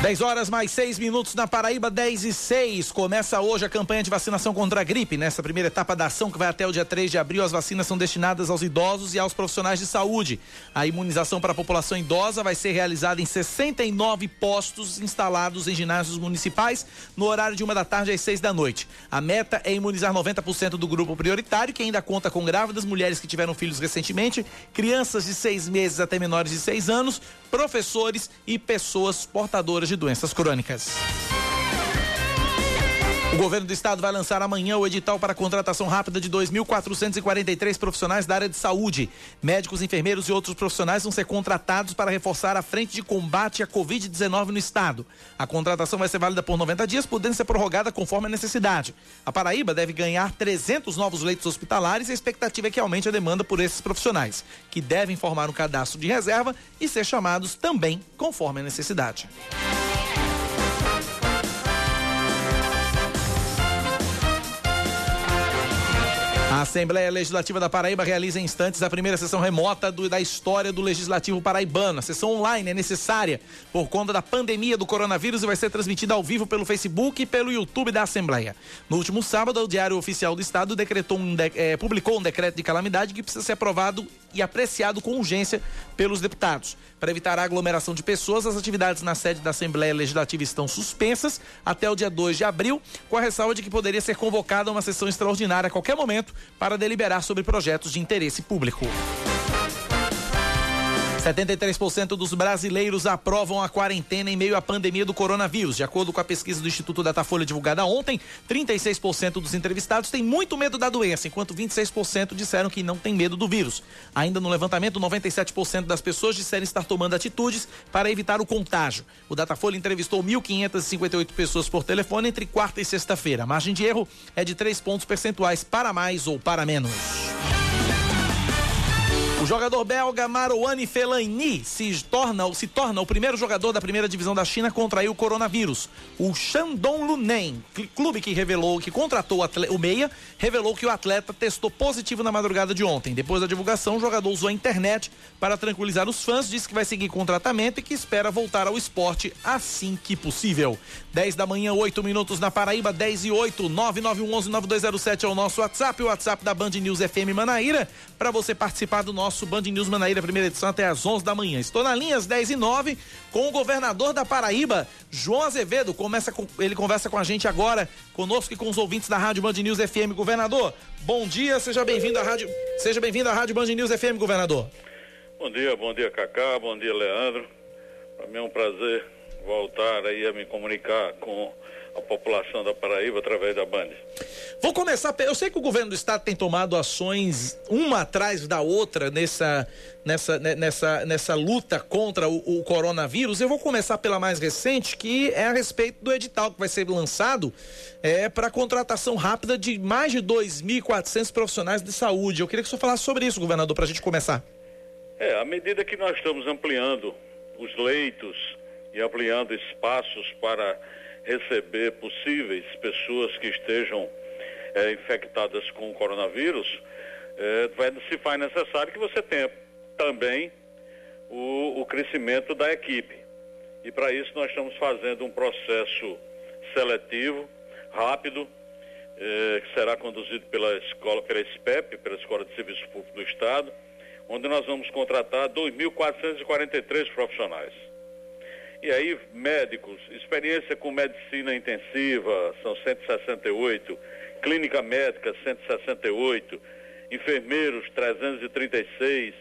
10 horas mais 6 minutos na Paraíba, 10 e 6. Começa hoje a campanha de vacinação contra a gripe. Nessa primeira etapa da ação, que vai até o dia 3 de abril, as vacinas são destinadas aos idosos e aos profissionais de saúde. A imunização para a população idosa vai ser realizada em 69 postos instalados em ginásios municipais, no horário de uma da tarde às 6 da noite. A meta é imunizar 90% do grupo prioritário, que ainda conta com grávidas, mulheres que tiveram filhos recentemente, crianças de seis meses até menores de seis anos, professores e pessoas portadoras de doenças crônicas. O governo do estado vai lançar amanhã o edital para contratação rápida de 2.443 profissionais da área de saúde. Médicos, enfermeiros e outros profissionais vão ser contratados para reforçar a frente de combate à Covid-19 no estado. A contratação vai ser válida por 90 dias, podendo ser prorrogada conforme a necessidade. A Paraíba deve ganhar 300 novos leitos hospitalares e a expectativa é que aumente a demanda por esses profissionais, que devem formar um cadastro de reserva e ser chamados também conforme a necessidade. A Assembleia Legislativa da Paraíba realiza em instantes a primeira sessão remota do, da história do Legislativo Paraibano. A sessão online é necessária por conta da pandemia do coronavírus e vai ser transmitida ao vivo pelo Facebook e pelo YouTube da Assembleia. No último sábado, o Diário Oficial do Estado decretou um de, é, publicou um decreto de calamidade que precisa ser aprovado e apreciado com urgência pelos deputados. Para evitar a aglomeração de pessoas, as atividades na sede da Assembleia Legislativa estão suspensas até o dia 2 de abril, com a ressalva de que poderia ser convocada uma sessão extraordinária a qualquer momento para deliberar sobre projetos de interesse público. 73% dos brasileiros aprovam a quarentena em meio à pandemia do coronavírus. De acordo com a pesquisa do Instituto Datafolha divulgada ontem, 36% dos entrevistados têm muito medo da doença, enquanto 26% disseram que não têm medo do vírus. Ainda no levantamento, 97% das pessoas disseram estar tomando atitudes para evitar o contágio. O Datafolha entrevistou 1.558 pessoas por telefone entre quarta e sexta-feira. A margem de erro é de 3 pontos percentuais para mais ou para menos. O jogador belga Marouane Fellaini se torna, se torna o primeiro jogador da primeira divisão da China a contrair o coronavírus. O Shandong Luneng, clube que revelou que contratou o meia, revelou que o atleta testou positivo na madrugada de ontem. Depois da divulgação, o jogador usou a internet para tranquilizar os fãs, disse que vai seguir com tratamento e que espera voltar ao esporte assim que possível. 10 da manhã, 8 minutos na Paraíba, 10 e 8, 9911-9207 é o nosso WhatsApp, o WhatsApp da Band News FM Manaíra, para você participar do nosso Band News Manaíra, primeira edição, até às 11 da manhã. Estou na linha às 10 e 9 com o governador da Paraíba, João Azevedo. Começa com, ele conversa com a gente agora, conosco e com os ouvintes da Rádio Band News FM. Governador, bom dia, seja bem-vindo à Rádio, seja bem-vindo à Rádio Band News FM, governador. Bom dia, bom dia, Cacá, bom dia, Leandro. Para mim é um prazer voltar aí a me comunicar com a população da Paraíba através da Band. Vou começar, eu sei que o governo do estado tem tomado ações uma atrás da outra nessa nessa nessa nessa luta contra o, o coronavírus. Eu vou começar pela mais recente, que é a respeito do edital que vai ser lançado é para contratação rápida de mais de 2.400 profissionais de saúde. Eu queria que o senhor falasse sobre isso, governador, para a gente começar. É, à medida que nós estamos ampliando os leitos, e ampliando espaços para receber possíveis pessoas que estejam é, infectadas com o coronavírus, é, vai, se faz necessário que você tenha também o, o crescimento da equipe. E para isso nós estamos fazendo um processo seletivo, rápido, é, que será conduzido pela escola, pela SPEP, pela Escola de Serviço Público do Estado, onde nós vamos contratar 2.443 profissionais. E aí, médicos, experiência com medicina intensiva, são 168, clínica médica, 168, enfermeiros, 336,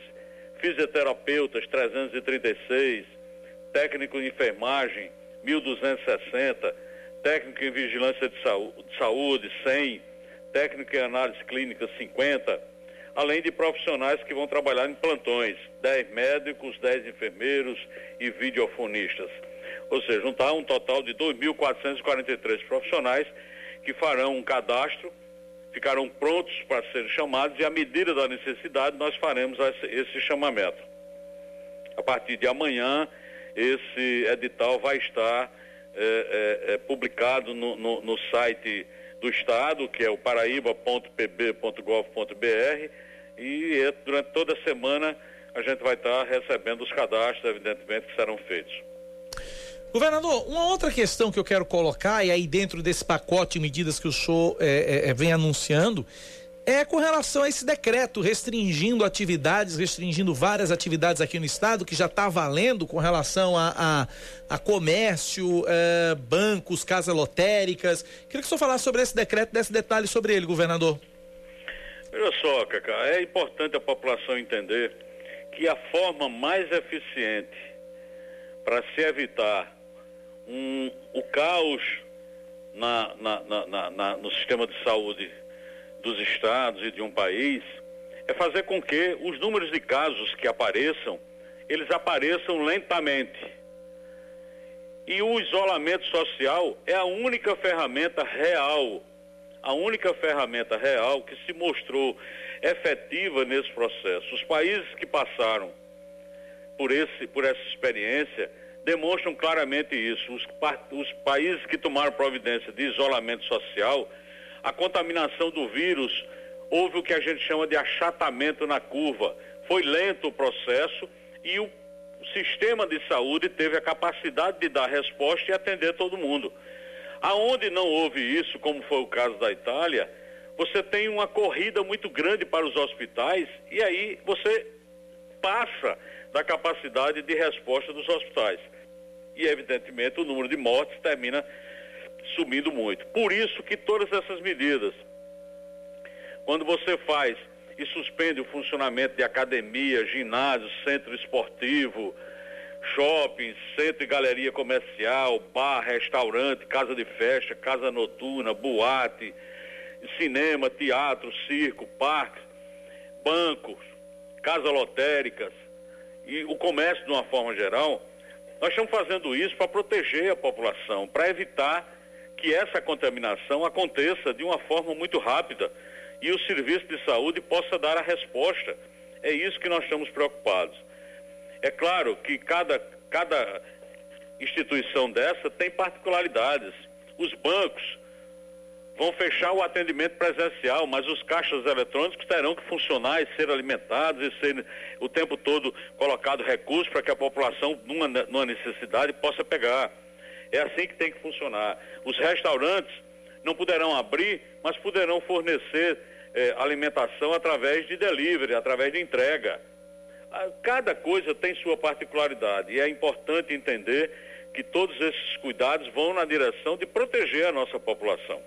fisioterapeutas, 336, técnico em enfermagem, 1.260, técnico em vigilância de saúde, 100, técnico em análise clínica, 50, além de profissionais que vão trabalhar em plantões, 10 médicos, 10 enfermeiros e videofonistas. Ou seja, juntar um total de 2.443 profissionais que farão um cadastro, ficarão prontos para serem chamados e, à medida da necessidade, nós faremos esse, chamamento. A partir de amanhã, esse edital vai estar é, é, é, publicado no, no, no site do Estado, que é o paraíba.pb.gov.br, e é, durante toda a semana a gente vai estar recebendo os cadastros, evidentemente, que serão feitos. Governador, uma outra questão que eu quero colocar, e aí dentro desse pacote de medidas que o senhor é, é, vem anunciando, é com relação a esse decreto restringindo atividades, restringindo várias atividades aqui no estado, que já está valendo com relação a, a, a comércio, é, bancos, casas lotéricas. Queria que o senhor falasse sobre esse decreto, desse detalhe sobre ele, governador. Veja só, Cacá, é importante a população entender que a forma mais eficiente para se evitar um, o caos na, na, na, no sistema de saúde dos estados e de um país é fazer com que os números de casos que apareçam, eles apareçam lentamente. E o isolamento social é a única ferramenta real, a única ferramenta real que se mostrou efetiva nesse processo. Os países que passaram por, esse, por essa experiência demonstram claramente isso. Os, os países que tomaram providência de isolamento social, a contaminação do vírus, houve o que a gente chama de achatamento na curva. Foi lento o processo e o sistema de saúde teve a capacidade de dar resposta e atender todo mundo. Aonde não houve isso, como foi o caso da Itália, você tem uma corrida muito grande para os hospitais e aí você passa da capacidade de resposta dos hospitais e, evidentemente, o número de mortes termina subindo muito. Por isso que todas essas medidas, quando você faz e suspende o funcionamento de academia, ginásio, centro esportivo, shopping, centro e galeria comercial, bar, restaurante, casa de festa, casa noturna, boate, cinema, teatro, circo, parques, bancos, casas lotéricas e o comércio de uma forma geral, nós estamos fazendo isso para proteger a população, para evitar que essa contaminação aconteça de uma forma muito rápida e o serviço de saúde possa dar a resposta. É isso que nós estamos preocupados. É claro que cada, cada instituição dessa tem particularidades. Os bancos vão fechar o atendimento presencial, mas os caixas eletrônicos terão que funcionar e ser alimentados e ser o tempo todo colocado recursos para que a população, numa, numa necessidade, possa pegar. É assim que tem que funcionar. Os restaurantes não poderão abrir, mas poderão fornecer eh, alimentação através de delivery, através de entrega. Ah, cada coisa tem sua particularidade e é importante entender que todos esses cuidados vão na direção de proteger a nossa população.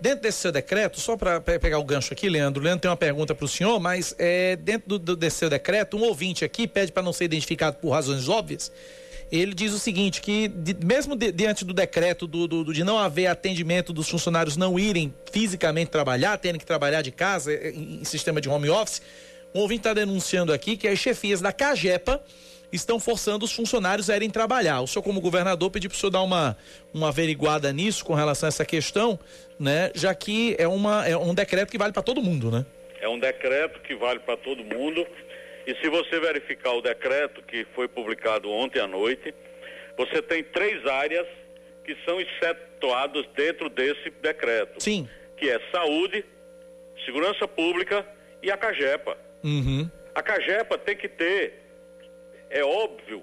Dentro desse seu decreto, só para pegar o gancho aqui, Leandro, Leandro tem uma pergunta para o senhor, mas é, dentro do, do, desse seu decreto, um ouvinte aqui pede para não ser identificado por razões óbvias. Ele diz o seguinte: que de, mesmo de, diante do decreto do, do, de não haver atendimento dos funcionários não irem fisicamente trabalhar, terem que trabalhar de casa é, em, em sistema de home office, um ouvinte está denunciando aqui que as chefias da CAGEPA estão forçando os funcionários a irem trabalhar. O senhor, como governador, pediu para o senhor dar uma, uma averiguada nisso com relação a essa questão, né? Já que é, uma, é um decreto que vale para todo mundo, né? É um decreto que vale para todo mundo. E se você verificar o decreto que foi publicado ontem à noite, você tem três áreas que são excetuadas dentro desse decreto. Sim. Que é saúde, segurança pública e a CAGEPA. Uhum. A CAGEPA tem que ter é óbvio,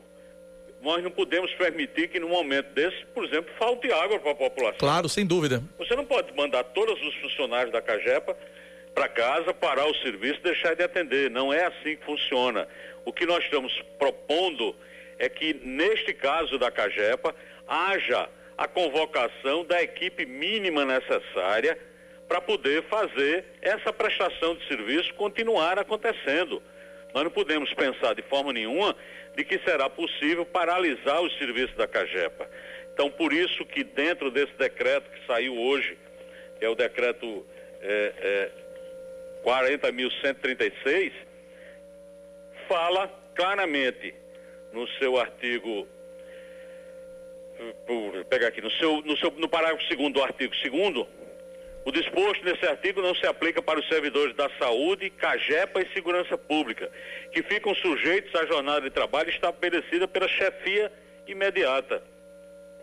nós não podemos permitir que no momento desse, por exemplo, falte água para a população. Claro, sem dúvida. Você não pode mandar todos os funcionários da CAGEPA para casa, parar o serviço e deixar de atender. Não é assim que funciona. O que nós estamos propondo é que, neste caso da CAGEPA, haja a convocação da equipe mínima necessária para poder fazer essa prestação de serviço continuar acontecendo. Nós não podemos pensar de forma nenhuma de que será possível paralisar os serviços da CAGEPA. Então, por isso que dentro desse decreto que saiu hoje, que é o decreto é, é, 40.136, fala claramente no seu artigo, por pegar aqui, no, seu, no, seu, no parágrafo 2 do artigo 2 o disposto nesse artigo não se aplica para os servidores da saúde, CAGEPA e segurança pública, que ficam sujeitos à jornada de trabalho estabelecida pela chefia imediata.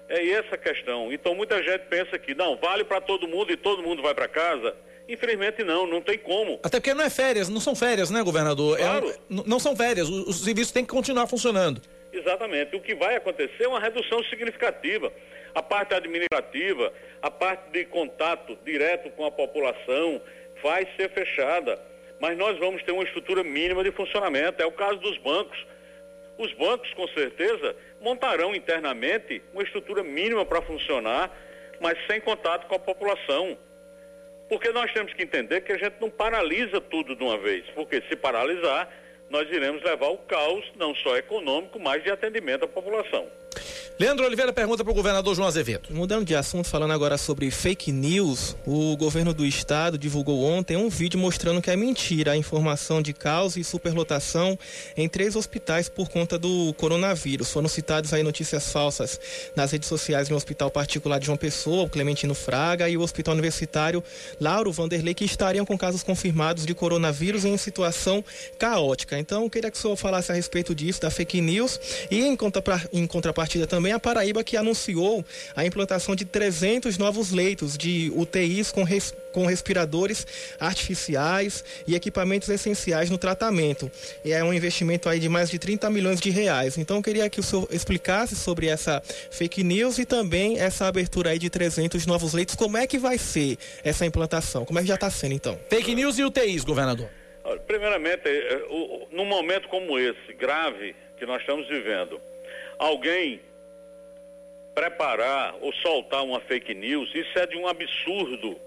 É essa a questão. Então muita gente pensa que não, vale para todo mundo e todo mundo vai para casa. Infelizmente não, não tem como. Até porque não é férias, não são férias, né, governador? Claro. É um- n- não são férias, os, os serviços têm que continuar funcionando. Exatamente. O que vai acontecer é uma redução significativa. A parte administrativa, a parte de contato direto com a população vai ser fechada. Mas nós vamos ter uma estrutura mínima de funcionamento. É o caso dos bancos. Os bancos, com certeza, montarão internamente uma estrutura mínima para funcionar, mas sem contato com a população. Porque nós temos que entender que a gente não paralisa tudo de uma vez, porque se paralisar, nós iremos levar o caos, não só econômico, mas de atendimento à população. Leandro Oliveira pergunta para o governador João Azevedo. Mudando de assunto, falando agora sobre fake news, o governo do estado divulgou ontem um vídeo mostrando que é mentira a informação de caos e superlotação em três hospitais por conta do coronavírus. Foram citadas aí notícias falsas nas redes sociais de um hospital particular de João Pessoa, o Clementino Fraga, e o hospital universitário Lauro Vanderlei, que estariam com casos confirmados de coronavírus em situação caótica. Então, eu queria que o senhor falasse a respeito disso, da fake news, e em, em contrapartida também a Paraíba, que anunciou a implantação de 300 novos leitos de UTIs com, res- com respiradores artificiais e equipamentos essenciais no tratamento. E é um investimento aí de mais de 30 milhões de reais. Então, eu queria que o senhor explicasse sobre essa fake news e também essa abertura aí de 300 novos leitos. Como é que vai ser essa implantação? Como é que já está sendo, então? Fake news e UTIs, governador. Primeiramente, o- o- num momento como esse, grave, que nós estamos vivendo, alguém preparar ou soltar uma fake news, isso é de um absurdo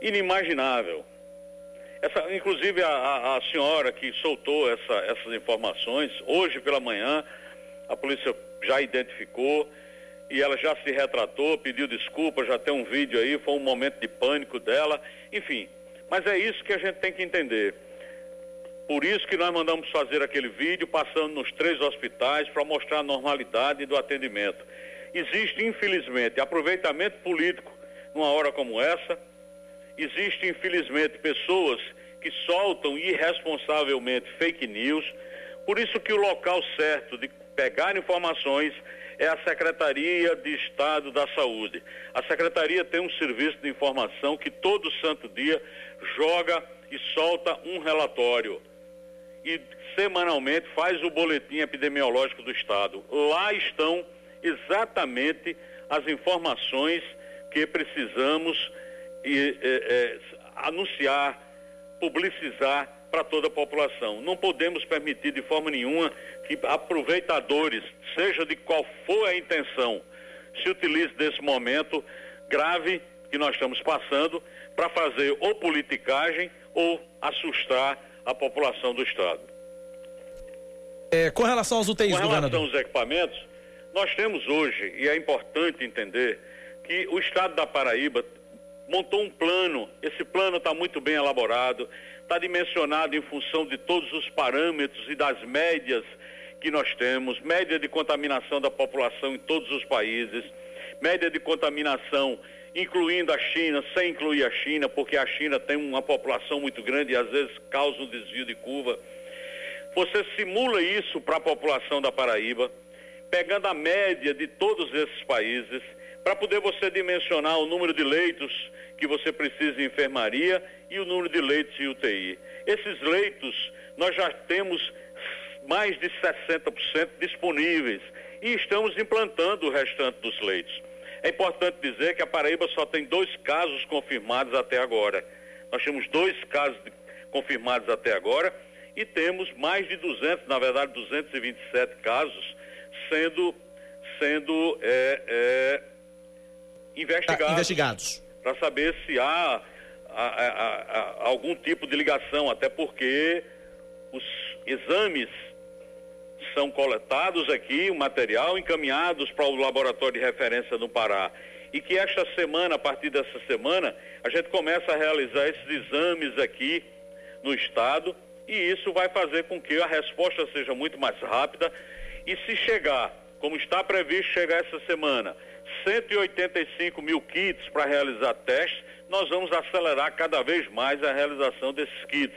inimaginável. Essa, inclusive a, a- a senhora que soltou essa- essas informações, hoje pela manhã, a polícia já identificou e ela já se retratou, pediu desculpa, já tem um vídeo aí, foi um momento de pânico dela, enfim. Mas é isso que a gente tem que entender. Por isso que nós mandamos fazer aquele vídeo passando nos três hospitais para mostrar a normalidade do atendimento. Existe, infelizmente, aproveitamento político numa hora como essa. Existe, infelizmente, pessoas que soltam irresponsavelmente fake news. Por isso que o local certo de pegar informações é a Secretaria de Estado da Saúde. A Secretaria tem um serviço de informação que todo santo dia joga e solta um relatório e semanalmente faz o boletim epidemiológico do estado. Lá estão exatamente as informações que precisamos e, eh, eh, anunciar, publicizar para toda a população. Não podemos permitir de forma nenhuma que aproveitadores, seja de qual for a intenção, se utilize desse momento grave que nós estamos passando para fazer ou politicagem ou assustar a população do Estado. É, com relação aos UTIs, Com relação governador. aos equipamentos, nós temos hoje, e é importante entender, que o Estado da Paraíba montou um plano, esse plano está muito bem elaborado, está dimensionado em função de todos os parâmetros e das médias que nós temos, média de contaminação da população em todos os países, média de contaminação incluindo a China, sem incluir a China, porque a China tem uma população muito grande e às vezes causa um desvio de curva. Você simula isso para a população da Paraíba, pegando a média de todos esses países, para poder você dimensionar o número de leitos que você precisa em enfermaria e o número de leitos em UTI. Esses leitos nós já temos mais de 60% disponíveis e estamos implantando o restante dos leitos. É importante dizer que a Paraíba só tem dois casos confirmados até agora. Nós temos dois casos confirmados até agora e temos mais de 200, na verdade 227 casos sendo sendo é, é, investigados. Tá, investigados. Para saber se há, há- há- há algum tipo de ligação, até porque os exames são coletados aqui, o material encaminhados para o laboratório de referência no Pará. E que esta semana, a partir dessa semana, a gente começa a realizar esses exames aqui no estado e isso vai fazer com que a resposta seja muito mais rápida e se chegar, como está previsto chegar essa semana, 185 mil kits para realizar testes, nós vamos acelerar cada vez mais a realização desses kits,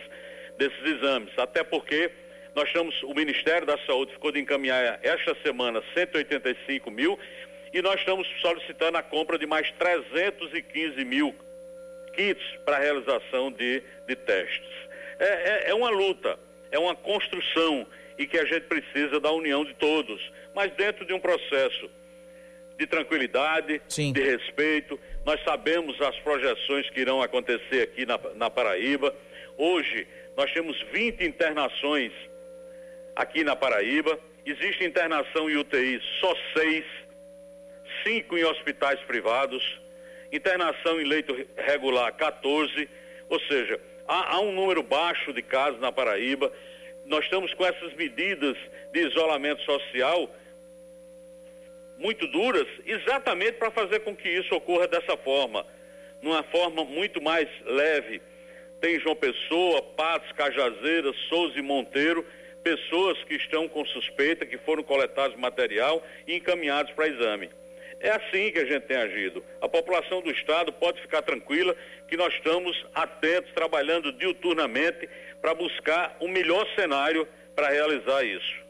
desses exames, até porque nós estamos, o Ministério da Saúde ficou de encaminhar esta semana 185 mil e nós estamos solicitando a compra de mais 315 mil kits para realização de, de testes. É, é, é uma luta, é uma construção e que a gente precisa da união de todos, mas dentro de um processo de tranquilidade, Sim. de respeito. Nós sabemos as projeções que irão acontecer aqui na, na Paraíba. Hoje, nós temos 20 internações aqui na Paraíba. Existe internação em UTI só seis, cinco em hospitais privados, internação em leito regular 14, ou seja, há, há um número baixo de casos na Paraíba. Nós estamos com essas medidas de isolamento social muito duras, exatamente para fazer com que isso ocorra dessa forma, numa forma muito mais leve. Tem João Pessoa, Patos, Cajazeiras, Souza e Monteiro, pessoas que estão com suspeita, que foram coletados material e encaminhados para exame. É assim que a gente tem agido. A população do estado pode ficar tranquila que nós estamos atentos, trabalhando diuturnamente para buscar o melhor cenário para realizar isso.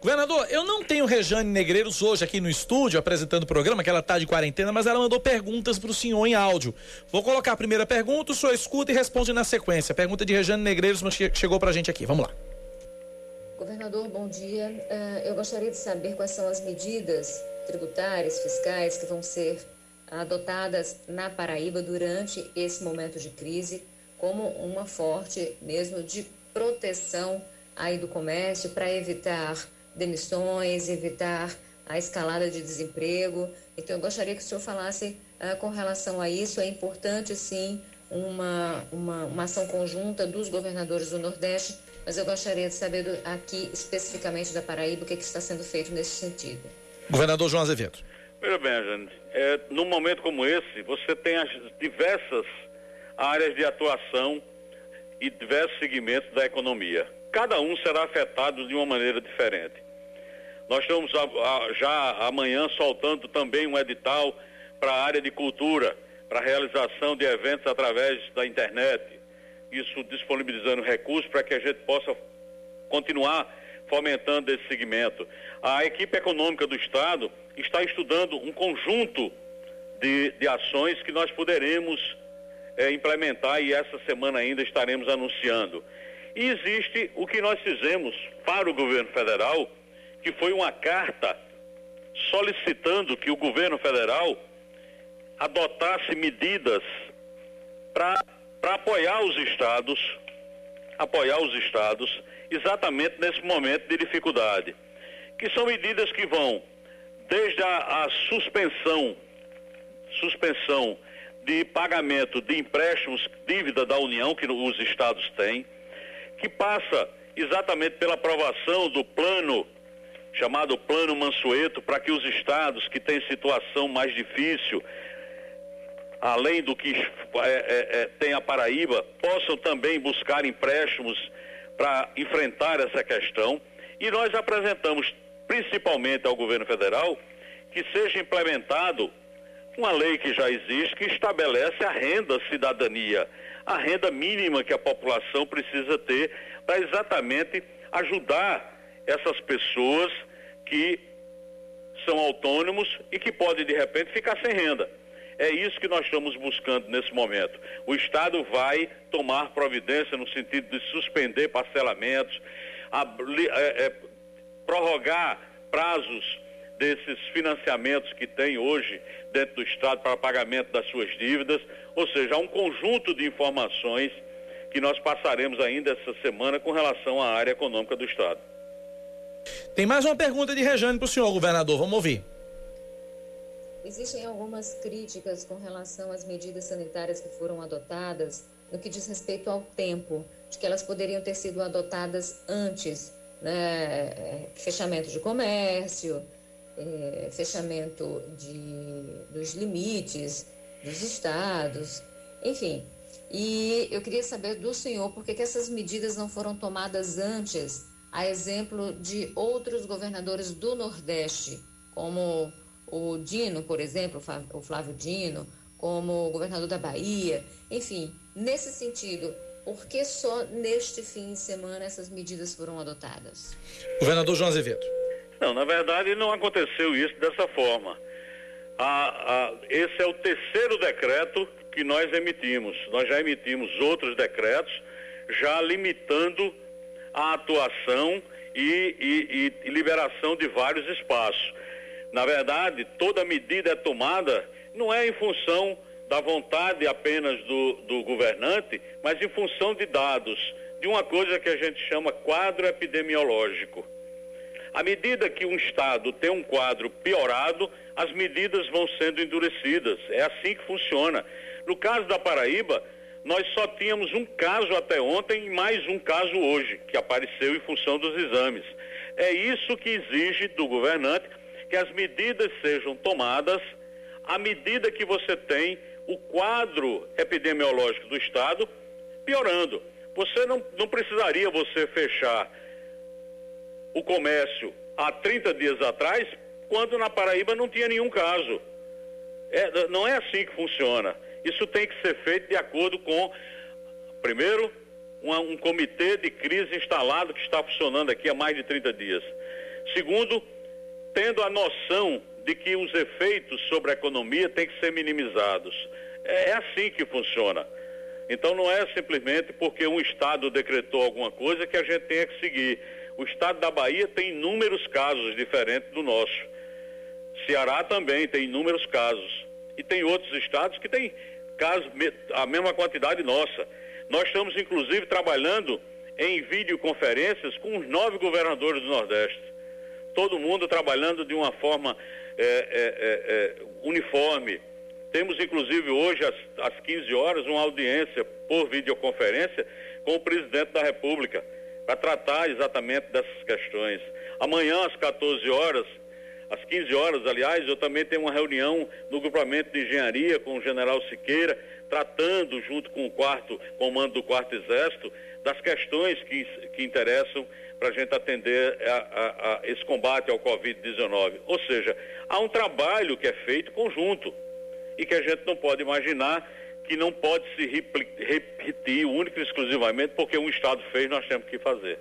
Governador, eu não tenho Rejane Negreiros hoje aqui no estúdio apresentando o programa, que ela está de quarentena, mas ela mandou perguntas para o senhor em áudio. Vou colocar a primeira pergunta, o senhor escuta e responde na sequência. Pergunta de Rejane Negreiros, mas chegou para a gente aqui. Vamos lá. Governador, bom dia. Uh, eu gostaria de saber quais são as medidas tributárias, fiscais que vão ser adotadas na Paraíba durante esse momento de crise, como uma forte mesmo de proteção aí do comércio para evitar demissões, evitar a escalada de desemprego. Então, eu gostaria que o senhor falasse uh, com relação a isso. É importante, sim, uma, uma, uma, ação conjunta dos governadores do Nordeste, mas eu gostaria de saber do, aqui, especificamente da Paraíba, o que, é que, está sendo feito nesse sentido. Governador João Azevedo. Veja bem, gente, é, num momento como esse, você tem as diversas áreas de atuação e diversos segmentos da economia. Cada um será afetado de uma maneira diferente. Nós estamos já amanhã soltando também um edital para a área de cultura, para a realização de eventos através da internet. Isso disponibilizando recursos para que a gente possa continuar fomentando esse segmento. A equipe econômica do Estado está estudando um conjunto de, de ações que nós poderemos é, implementar e essa semana ainda estaremos anunciando. E existe o que nós fizemos para o governo federal que foi uma carta solicitando que o governo federal adotasse medidas para apoiar os estados, apoiar os estados exatamente nesse momento de dificuldade, que são medidas que vão desde a, a suspensão, suspensão de pagamento de empréstimos, dívida da União que os estados têm, que passa exatamente pela aprovação do plano chamado Plano Mansueto, para que os estados que têm situação mais difícil, além do que é, é, é, tem a Paraíba, possam também buscar empréstimos para enfrentar essa questão. E nós apresentamos, principalmente ao governo federal, que seja implementado uma lei que já existe, que estabelece a renda cidadania, a renda mínima que a população precisa ter para exatamente ajudar essas pessoas que são autônomos e que podem de repente ficar sem renda. É isso que nós estamos buscando nesse momento. O Estado vai tomar providência no sentido de suspender parcelamentos, é, é, prorrogar prazos desses financiamentos que tem hoje dentro do Estado para pagamento das suas dívidas, ou seja, há um conjunto de informações que nós passaremos ainda essa semana com relação à área econômica do Estado. Tem mais uma pergunta de Rejane para o senhor, governador. Vamos ouvir. Existem algumas críticas com relação às medidas sanitárias que foram adotadas no que diz respeito ao tempo, de que elas poderiam ter sido adotadas antes, né? É, fechamento de comércio, é, fechamento de, dos limites dos estados, enfim. E eu queria saber do senhor por que, que essas medidas não foram tomadas antes a exemplo de outros governadores do Nordeste, como o Dino, por exemplo, o Flávio Dino, como o governador da Bahia, enfim, nesse sentido, por que só neste fim de semana essas medidas foram adotadas? Governador João Azevedo. Não, na verdade não aconteceu isso dessa forma. a, a, esse é o terceiro decreto que nós emitimos. Nós já emitimos outros decretos, já limitando a atuação e, e, e liberação de vários espaços. Na verdade, toda medida é tomada não é em função da vontade apenas do, do governante, mas em função de dados, de uma coisa que a gente chama quadro epidemiológico. À medida que um Estado tem um quadro piorado, as medidas vão sendo endurecidas. É assim que funciona. No caso da Paraíba, nós só tínhamos um caso até ontem e mais um caso hoje, que apareceu em função dos exames. É isso que exige do governante que as medidas sejam tomadas à medida que você tem o quadro epidemiológico do Estado piorando. Você não, não precisaria você fechar o comércio há 30 dias atrás, quando na Paraíba não tinha nenhum caso. É, não é assim que funciona. Isso tem que ser feito de acordo com, primeiro, uma, um comitê de crise instalado que está funcionando aqui há mais de 30 dias. Segundo, tendo a noção de que os efeitos sobre a economia têm que ser minimizados. É, é assim que funciona. Então não é simplesmente porque um estado decretou alguma coisa que a gente tenha que seguir. O estado da Bahia tem inúmeros casos diferentes do nosso. Ceará também tem inúmeros casos. E tem outros estados que têm casos, a mesma quantidade nossa. Nós estamos, inclusive, trabalhando em videoconferências com os nove governadores do Nordeste todo mundo trabalhando de uma forma é, é, é, é, uniforme. Temos, inclusive, hoje, às, às 15 horas, uma audiência por videoconferência com o presidente da República, para tratar exatamente dessas questões. Amanhã, às 14 horas, às 15 horas, aliás, eu também tenho uma reunião no grupamento de engenharia com o general Siqueira, tratando, junto com o quarto comando do quarto exército, das questões que, que interessam para a gente atender a, a, a esse combate ao Covid-19. Ou seja, há um trabalho que é feito conjunto e que a gente não pode imaginar que não pode se repetir única e exclusivamente porque um Estado fez, nós temos que fazer.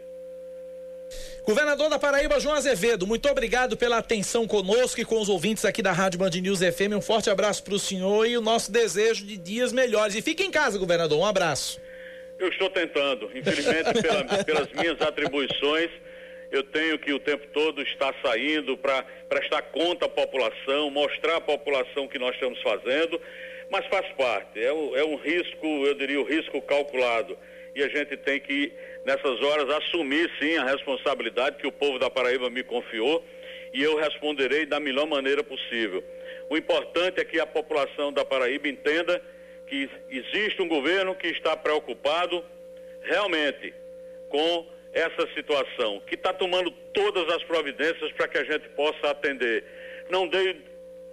Governador da Paraíba, João Azevedo, muito obrigado pela atenção conosco e com os ouvintes aqui da Rádio Band News FM. Um forte abraço para o senhor e o nosso desejo de dias melhores. E fique em casa, governador. Um abraço. Eu estou tentando. Infelizmente, pela, pelas minhas atribuições, eu tenho que o tempo todo estar saindo para prestar conta à população, mostrar à população o que nós estamos fazendo, mas faz parte. É um, é um risco, eu diria, o um risco calculado. E a gente tem que, nessas horas, assumir sim a responsabilidade que o povo da Paraíba me confiou e eu responderei da melhor maneira possível. O importante é que a população da Paraíba entenda que existe um governo que está preocupado realmente com essa situação, que está tomando todas as providências para que a gente possa atender. Não dê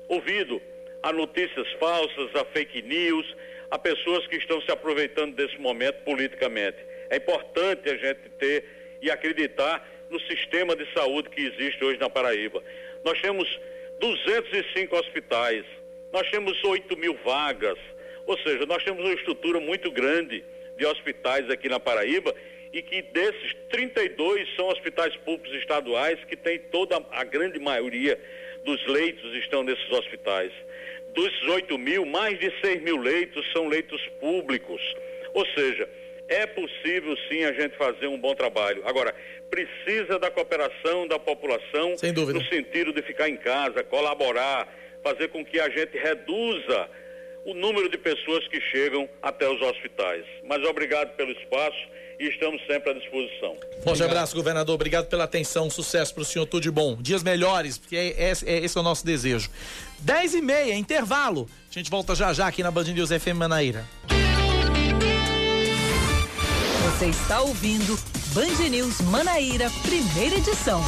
ouvido a notícias falsas, a fake news, a pessoas que estão se aproveitando desse momento politicamente. É importante a gente ter e acreditar no sistema de saúde que existe hoje na Paraíba. Nós temos 205 hospitais, nós temos 8 mil vagas, ou seja, nós temos uma estrutura muito grande de hospitais aqui na Paraíba e que desses 32 são hospitais públicos estaduais que tem toda a grande maioria dos leitos estão nesses hospitais. Dos 8 mil, mais de 6 mil leitos são leitos públicos. Ou seja, é possível sim a gente fazer um bom trabalho. Agora, precisa da cooperação da população no sentido de ficar em casa, colaborar, fazer com que a gente reduza o número de pessoas que chegam até os hospitais. Mas obrigado pelo espaço e estamos sempre à disposição. Forte abraço, governador. Obrigado pela atenção. Sucesso para o senhor. Tudo de bom. Dias melhores, porque é, é, é, esse é o nosso desejo. 10 e meia, intervalo. A gente volta já já aqui na Band News FM Manaíra. Você está ouvindo Band News Manaíra, primeira edição.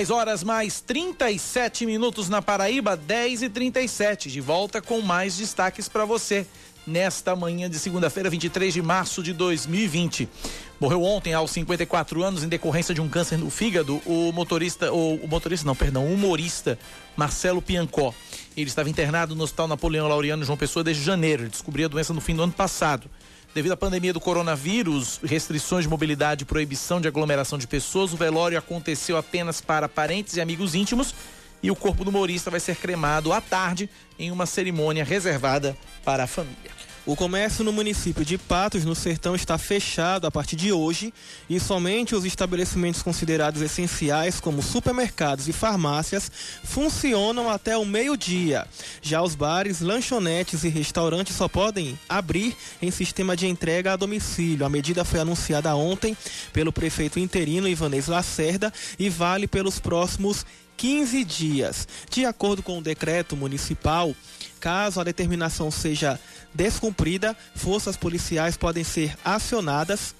10 horas mais 37 minutos na Paraíba, 10 e 37. De volta com mais destaques para você nesta manhã de segunda-feira, 23 de março de 2020. Morreu ontem aos 54 anos em decorrência de um câncer no fígado o motorista, ou o motorista não, perdão, o humorista Marcelo Piancó. Ele estava internado no Hospital Napoleão Laureano João Pessoa desde janeiro. Ele descobriu a doença no fim do ano passado. Devido à pandemia do coronavírus, restrições de mobilidade e proibição de aglomeração de pessoas, o velório aconteceu apenas para parentes e amigos íntimos e o corpo do humorista vai ser cremado à tarde em uma cerimônia reservada para a família. O comércio no município de Patos, no Sertão, está fechado a partir de hoje e somente os estabelecimentos considerados essenciais, como supermercados e farmácias, funcionam até o meio-dia. Já os bares, lanchonetes e restaurantes só podem abrir em sistema de entrega a domicílio. A medida foi anunciada ontem pelo prefeito interino Ivanês Lacerda e vale pelos próximos 15 dias. De acordo com o decreto municipal, caso a determinação seja descumprida, forças policiais podem ser acionadas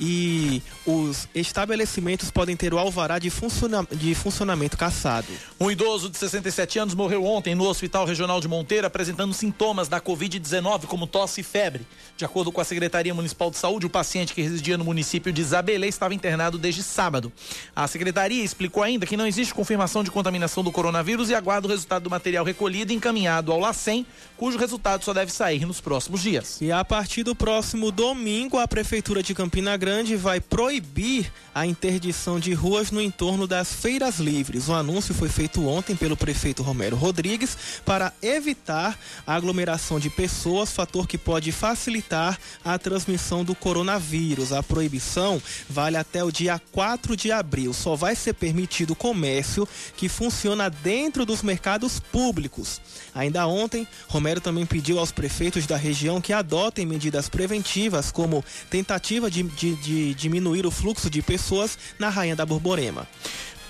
e os estabelecimentos podem ter o alvará de, funciona de funcionamento cassado. Um idoso de 67 anos morreu ontem no Hospital Regional de Monteiro apresentando sintomas da Covid-19, como tosse e febre. De acordo com a Secretaria Municipal de Saúde, o paciente que residia no município de Isabelê estava internado desde sábado. A Secretaria explicou ainda que não existe confirmação de contaminação do coronavírus e aguarda o resultado do material recolhido e encaminhado ao LACEN, cujo resultado só deve sair nos próximos dias. E a partir do próximo domingo, a Prefeitura de Campina Grande Grande vai proibir a interdição de ruas no entorno das feiras livres. O anúncio foi feito ontem pelo prefeito Romero Rodrigues para evitar a aglomeração de pessoas, fator que pode facilitar a transmissão do coronavírus. A proibição vale até o dia 4 de abril. Só vai ser permitido comércio que funciona dentro dos mercados públicos. Ainda ontem, Romero também pediu aos prefeitos da região que adotem medidas preventivas, como tentativa de, de, de diminuir o fluxo de pessoas na Rainha da Borborema.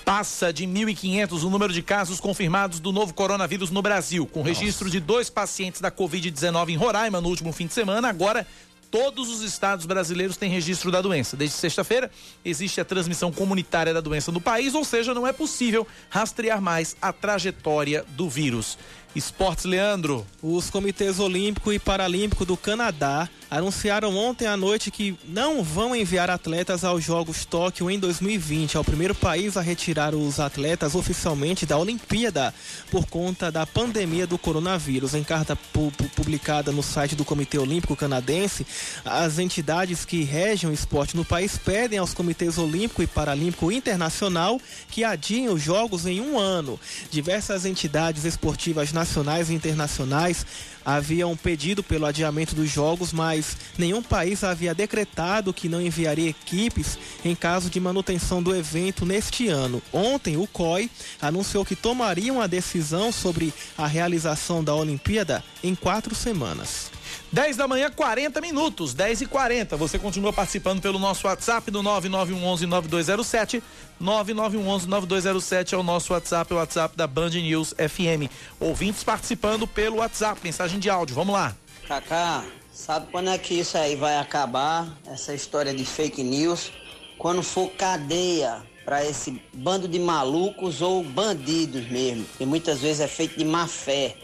Passa de 1.500 o número de casos confirmados do novo coronavírus no Brasil, com registro Nossa. de dois pacientes da Covid-19 em Roraima no último fim de semana. Agora, todos os estados brasileiros têm registro da doença. Desde sexta-feira, existe a transmissão comunitária da doença no país, ou seja, não é possível rastrear mais a trajetória do vírus. Esportes Leandro. Os comitês olímpico e paralímpico do Canadá anunciaram ontem à noite que não vão enviar atletas aos Jogos Tóquio em 2020. É o primeiro país a retirar os atletas oficialmente da Olimpíada por conta da pandemia do coronavírus. Em carta pu publicada no site do Comitê Olímpico Canadense, as entidades que regem o esporte no país pedem aos comitês olímpico e paralímpico internacional que adiem os Jogos em um ano. Diversas entidades esportivas nacionais e internacionais haviam pedido pelo adiamento dos jogos, mas nenhum país havia decretado que não enviaria equipes em caso de manutenção do evento neste ano. Ontem, o COI anunciou que tomaria uma decisão sobre a realização da Olimpíada em quatro semanas. 10 da manhã, 40 minutos, 10 e 40. Você continua participando pelo nosso WhatsApp do 9911-9207. 9911-9207 é o nosso WhatsApp, o WhatsApp da Band News FM. Ouvintes participando pelo WhatsApp, mensagem de áudio. Vamos lá. Cacá, sabe quando é que isso aí vai acabar? Essa história de fake news? Quando for cadeia para esse bando de malucos ou bandidos mesmo, que muitas vezes é feito de má fé.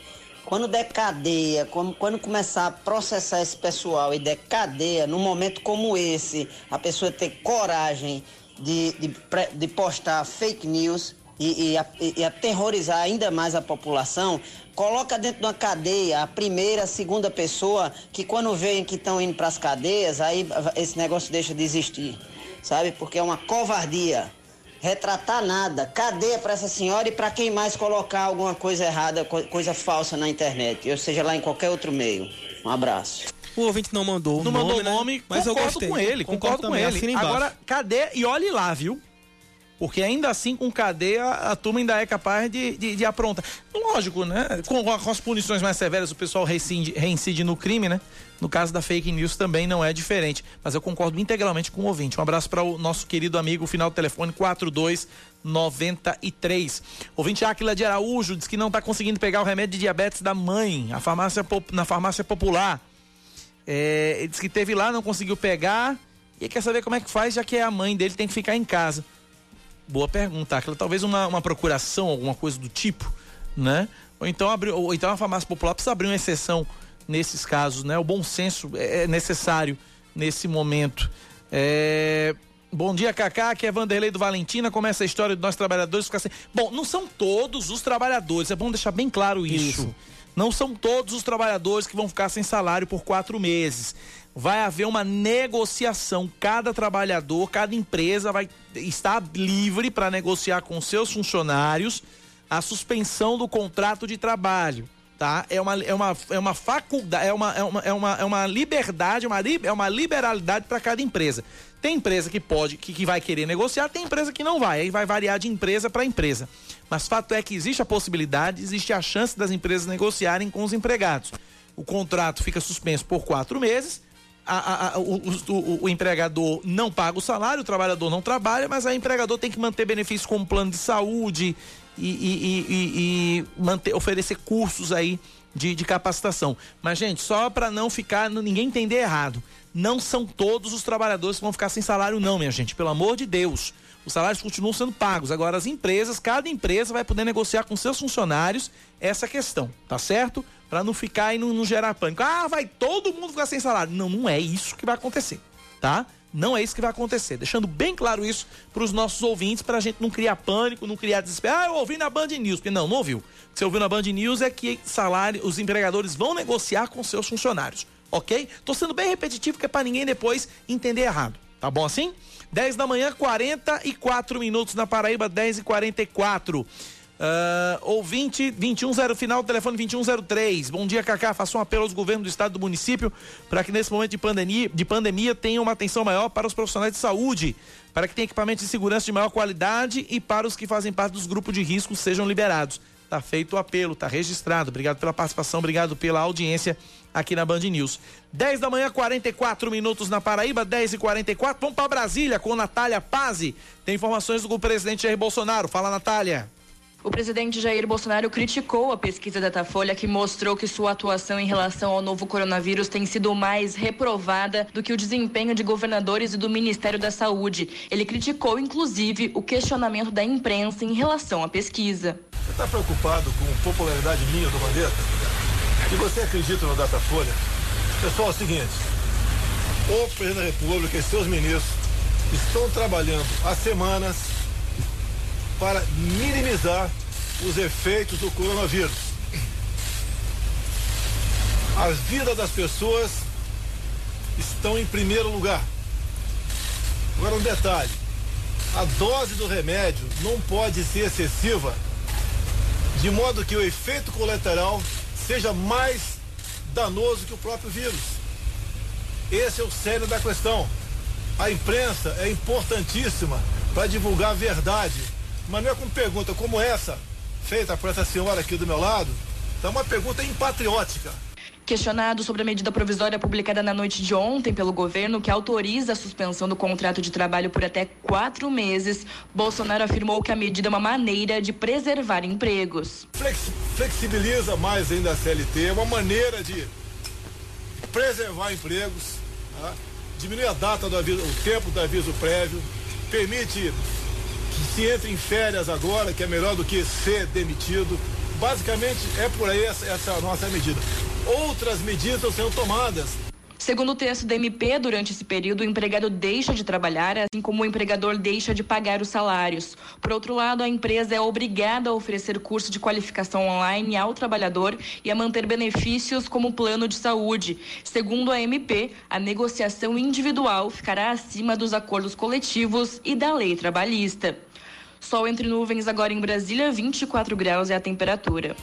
Quando der cadeia, quando, começar a processar esse pessoal e der cadeia, num momento como esse, a pessoa ter coragem de, de, de postar fake news e, e, e, aterrorizar ainda mais a população, coloca dentro de uma cadeia a primeira, a segunda pessoa, que quando veem que estão indo para as cadeias, aí esse negócio deixa de existir, sabe? Porque é uma covardia retratar nada. Cadeia para essa senhora e para quem mais colocar alguma coisa errada, coisa falsa na internet, ou seja lá em qualquer outro meio. Um abraço. O ouvinte não mandou não nome, mandou né? nome, mas eu gostei. com ele, concordo, concordo com ele. Agora, cadê? E olhe lá, viu? Porque ainda assim, com cadeia, a turma ainda é capaz de, de, de aprontar. Lógico, né? Com, com, as punições mais severas, o pessoal reincide, reincide no crime, né? No caso da fake news também não é diferente. Mas eu concordo integralmente com o ouvinte. Um abraço para o nosso querido amigo, final do telefone 4293. Ouvinte Áquila de Araújo diz que não está conseguindo pegar o remédio de diabetes da mãe a farmácia, na farmácia popular. É, ele que teve lá, não conseguiu pegar. E quer saber como é que faz, já que é a mãe dele tem que ficar em casa. Boa pergunta, Aquela Talvez uma, uma procuração, alguma coisa do tipo, né? Ou então, abrir, ou então a farmácia popular precisa abrir uma exceção nesses casos, né? O bom senso é, é necessário nesse momento. É... Bom dia, Cacá, aqui é Vanderlei do Valentina. Começa a história de nós trabalhadores ficar sem. Bom, não são todos os trabalhadores, é bom deixar bem claro isso. isso. Não são todos os trabalhadores que vão ficar sem salário por quatro meses. Vai haver uma negociação. Cada trabalhador, cada empresa vai estar livre para negociar com seus funcionários a suspensão do contrato de trabalho tá? É uma, é uma, é uma faculdade, é uma, é uma, é uma, é uma liberdade, uma, é uma liberalidade para cada empresa. Tem empresa que pode, que, que vai querer negociar, tem empresa que não vai, aí vai variar de empresa para empresa. Mas fato é que existe a possibilidade, existe a chance das empresas negociarem com os empregados. O contrato fica suspenso por quatro meses, a, a, a, o, o, o, empregador não paga o salário, o trabalhador não trabalha, mas o empregador tem que manter benefícios como plano de saúde e, e, e, e manter, oferecer cursos aí de, de capacitação. Mas, gente, só para não ficar, ninguém entender errado, não são todos os trabalhadores que vão ficar sem salário, não, minha gente, pelo amor de Deus. Os salários continuam sendo pagos. Agora, as empresas, cada empresa vai poder negociar com seus funcionários essa questão, tá certo? Para não ficar e não, gerar pânico. Ah, vai todo mundo ficar sem salário. Não, não é isso que vai acontecer, tá? Não é isso que vai acontecer. Deixando bem claro isso para os nossos ouvintes, para a gente não criar pânico, não criar desespero. Ah, eu ouvi na Band News. Porque não, não ouviu. O que você ouviu na Band News é que salário, os empregadores vão negociar com seus funcionários. Ok? Tô sendo bem repetitivo, que é para ninguém depois entender errado. Tá bom assim? 10 da manhã, 44 minutos na Paraíba, 10 e 44 Uh, ouvinte 210 final, telefone 2103. Bom dia, Cacá. Faça um apelo aos governos do estado do município para que nesse momento de pandemia, de pandemia tenham uma atenção maior para os profissionais de saúde, para que tenham equipamentos de segurança de maior qualidade e para os que fazem parte dos grupos de risco sejam liberados. Tá feito o apelo, tá registrado. Obrigado pela participação, obrigado pela audiência aqui na Band News. 10 da manhã, 44 minutos na Paraíba, 10 e 44 Vamos para Brasília com Natália Pazzi. Tem informações do presidente Jair Bolsonaro. Fala, Natália. O presidente Jair Bolsonaro criticou a pesquisa Datafolha que mostrou que sua atuação em relação ao novo coronavírus tem sido mais reprovada do que o desempenho de governadores e do Ministério da Saúde. Ele criticou, inclusive, o questionamento da imprensa em relação à pesquisa. Você está preocupado com popularidade minha do Mandetta? E você acredita no Datafolha? Pessoal, é o seguinte: o presidente da República e seus ministros estão trabalhando há semanas para minimizar os efeitos do coronavírus. A vida das pessoas estão em primeiro lugar. Agora um detalhe: a dose do remédio não pode ser excessiva, de modo que o efeito colateral seja mais danoso que o próprio vírus. Esse é o sério da questão. A imprensa é importantíssima para divulgar a verdade mas não é com pergunta como essa, feita por essa senhora aqui do meu lado, então é uma pergunta impatriótica. Questionado sobre a medida provisória publicada na noite de ontem pelo governo, que autoriza a suspensão do contrato de trabalho por até quatro meses, Bolsonaro afirmou que a medida é uma maneira de preservar empregos. Flex, flexibiliza mais ainda a CLT, é uma maneira de preservar empregos, tá? diminui a data do aviso, o tempo do aviso prévio, permite se entra em férias agora, que é melhor do que ser demitido. Basicamente é por aí essa, essa nossa medida. Outras medidas sendo tomadas. Segundo o texto da MP, durante esse período, o empregado deixa de trabalhar, assim como o empregador deixa de pagar os salários. Por outro lado, a empresa é obrigada a oferecer curso de qualificação online ao trabalhador e a manter benefícios como plano de saúde. Segundo a MP, a negociação individual ficará acima dos acordos coletivos e da lei trabalhista. Sol entre nuvens agora em Brasília, 24 graus é a temperatura.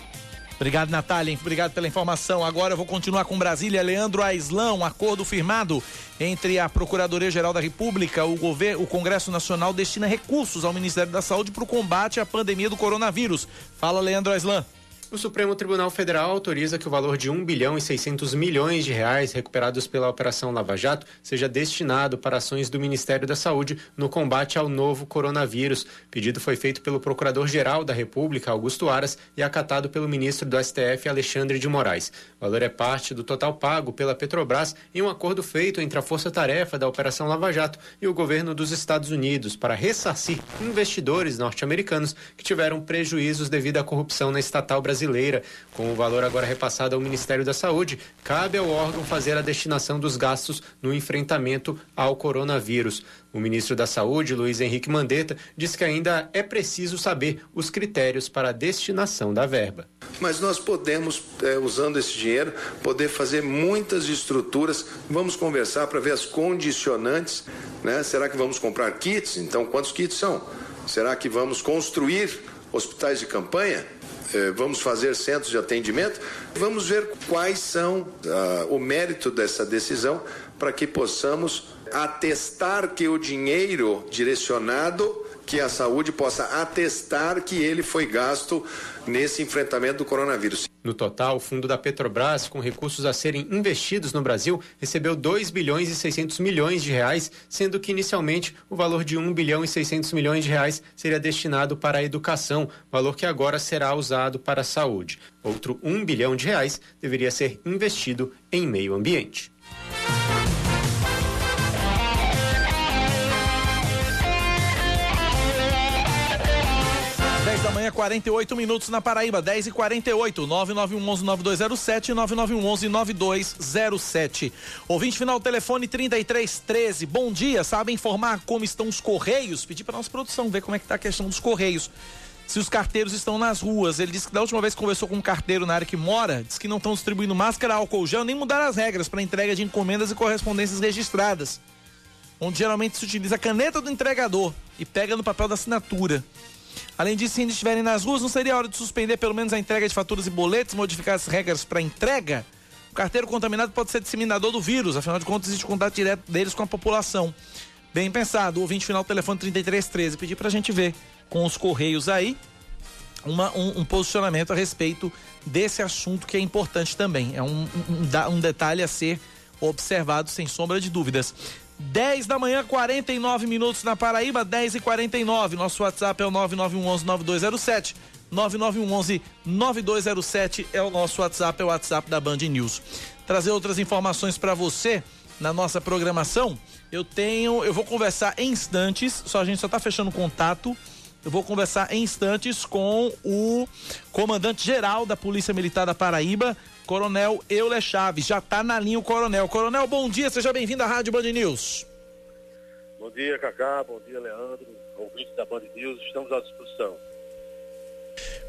Obrigado, Natália. Obrigado pela informação. Agora eu vou continuar com Brasília. Leandro Aislan, um acordo firmado entre a Procuradoria-Geral da República, o governo, o Congresso Nacional destina recursos ao Ministério da Saúde para o combate à pandemia do coronavírus. Fala, Leandro Aislan. O Supremo Tribunal Federal autoriza que o valor de 1 bilhão e 600 milhões de reais recuperados pela Operação Lava Jato seja destinado para ações do Ministério da Saúde no combate ao novo coronavírus. Pedido foi feito pelo Procurador-Geral da República, Augusto Aras, e acatado pelo ministro do STF, Alexandre de Moraes. O valor é parte do total pago pela Petrobras em um acordo feito entre a Força Tarefa da Operação Lava Jato e o governo dos Estados Unidos para ressarcir investidores norte-americanos que tiveram prejuízos devido à corrupção na estatal brasileira brasileira. Com o valor agora repassado ao Ministério da Saúde, cabe ao órgão fazer a destinação dos gastos no enfrentamento ao coronavírus. O ministro da Saúde, Luiz Henrique Mandetta, diz que ainda é preciso saber os critérios para a destinação da verba. Mas nós podemos, é, usando esse dinheiro, poder fazer muitas estruturas. Vamos conversar para ver as condicionantes. Né? Será que vamos comprar kits? Então, quantos kits são? Será que vamos construir hospitais de campanha? Eh, vamos fazer centros de atendimento, vamos ver quais são uh, o mérito dessa decisão para que possamos atestar que o dinheiro direcionado que a saúde possa atestar que ele foi gasto nesse enfrentamento do coronavírus. No total, o fundo da Petrobras, com recursos a serem investidos no Brasil, recebeu 2 bilhões e 600 milhões de reais, sendo que inicialmente o valor de 1 bilhão e 600 milhões de reais seria destinado para a educação, valor que agora será usado para a saúde. Outro 1 bilhão de reais deveria ser investido em meio ambiente. Manhã, 48 minutos na Paraíba, 10 e 48 9911-9207 9911-9207. Ouvinte final, telefone 3313. Bom dia, sabe informar como estão os Correios? Pedi para nossa produção ver como é que tá a questão dos Correios. Se os carteiros estão nas ruas. Ele disse que da última vez que conversou com um carteiro na área que mora, disse que não estão distribuindo máscara, álcool gel, nem mudaram as regras para entrega de encomendas e correspondências registradas. Onde geralmente se utiliza a caneta do entregador e pega no papel da assinatura. Além disso, se ainda estiverem nas ruas, não seria hora de suspender pelo menos a entrega de faturas e boletos, modificar as regras para entrega? O carteiro contaminado pode ser disseminador do vírus, afinal de contas, existe contato direto deles com a população. Bem pensado, o ouvinte final, telefone 3313. Pedir para a gente ver com os Correios aí uma, um, um, posicionamento a respeito desse assunto que é importante também. É um, um, um detalhe a ser observado sem sombra de dúvidas. 10 da manhã, 49 minutos na Paraíba, 10 e 49. Nosso WhatsApp é o 9911-9207. 9911-9207 é o nosso WhatsApp, é o WhatsApp da Band News. Trazer outras informações para você na nossa programação. Eu tenho, eu vou conversar em instantes, só a gente só tá fechando contato. Eu vou conversar em instantes com o comandante geral da Polícia Militar da Paraíba, Coronel Euler Chaves. Já está na linha o Coronel. Coronel, bom dia, seja bem-vindo à Rádio Band News. Bom dia, Cacá, bom dia, Leandro, ouvinte da Band News, estamos à disposição.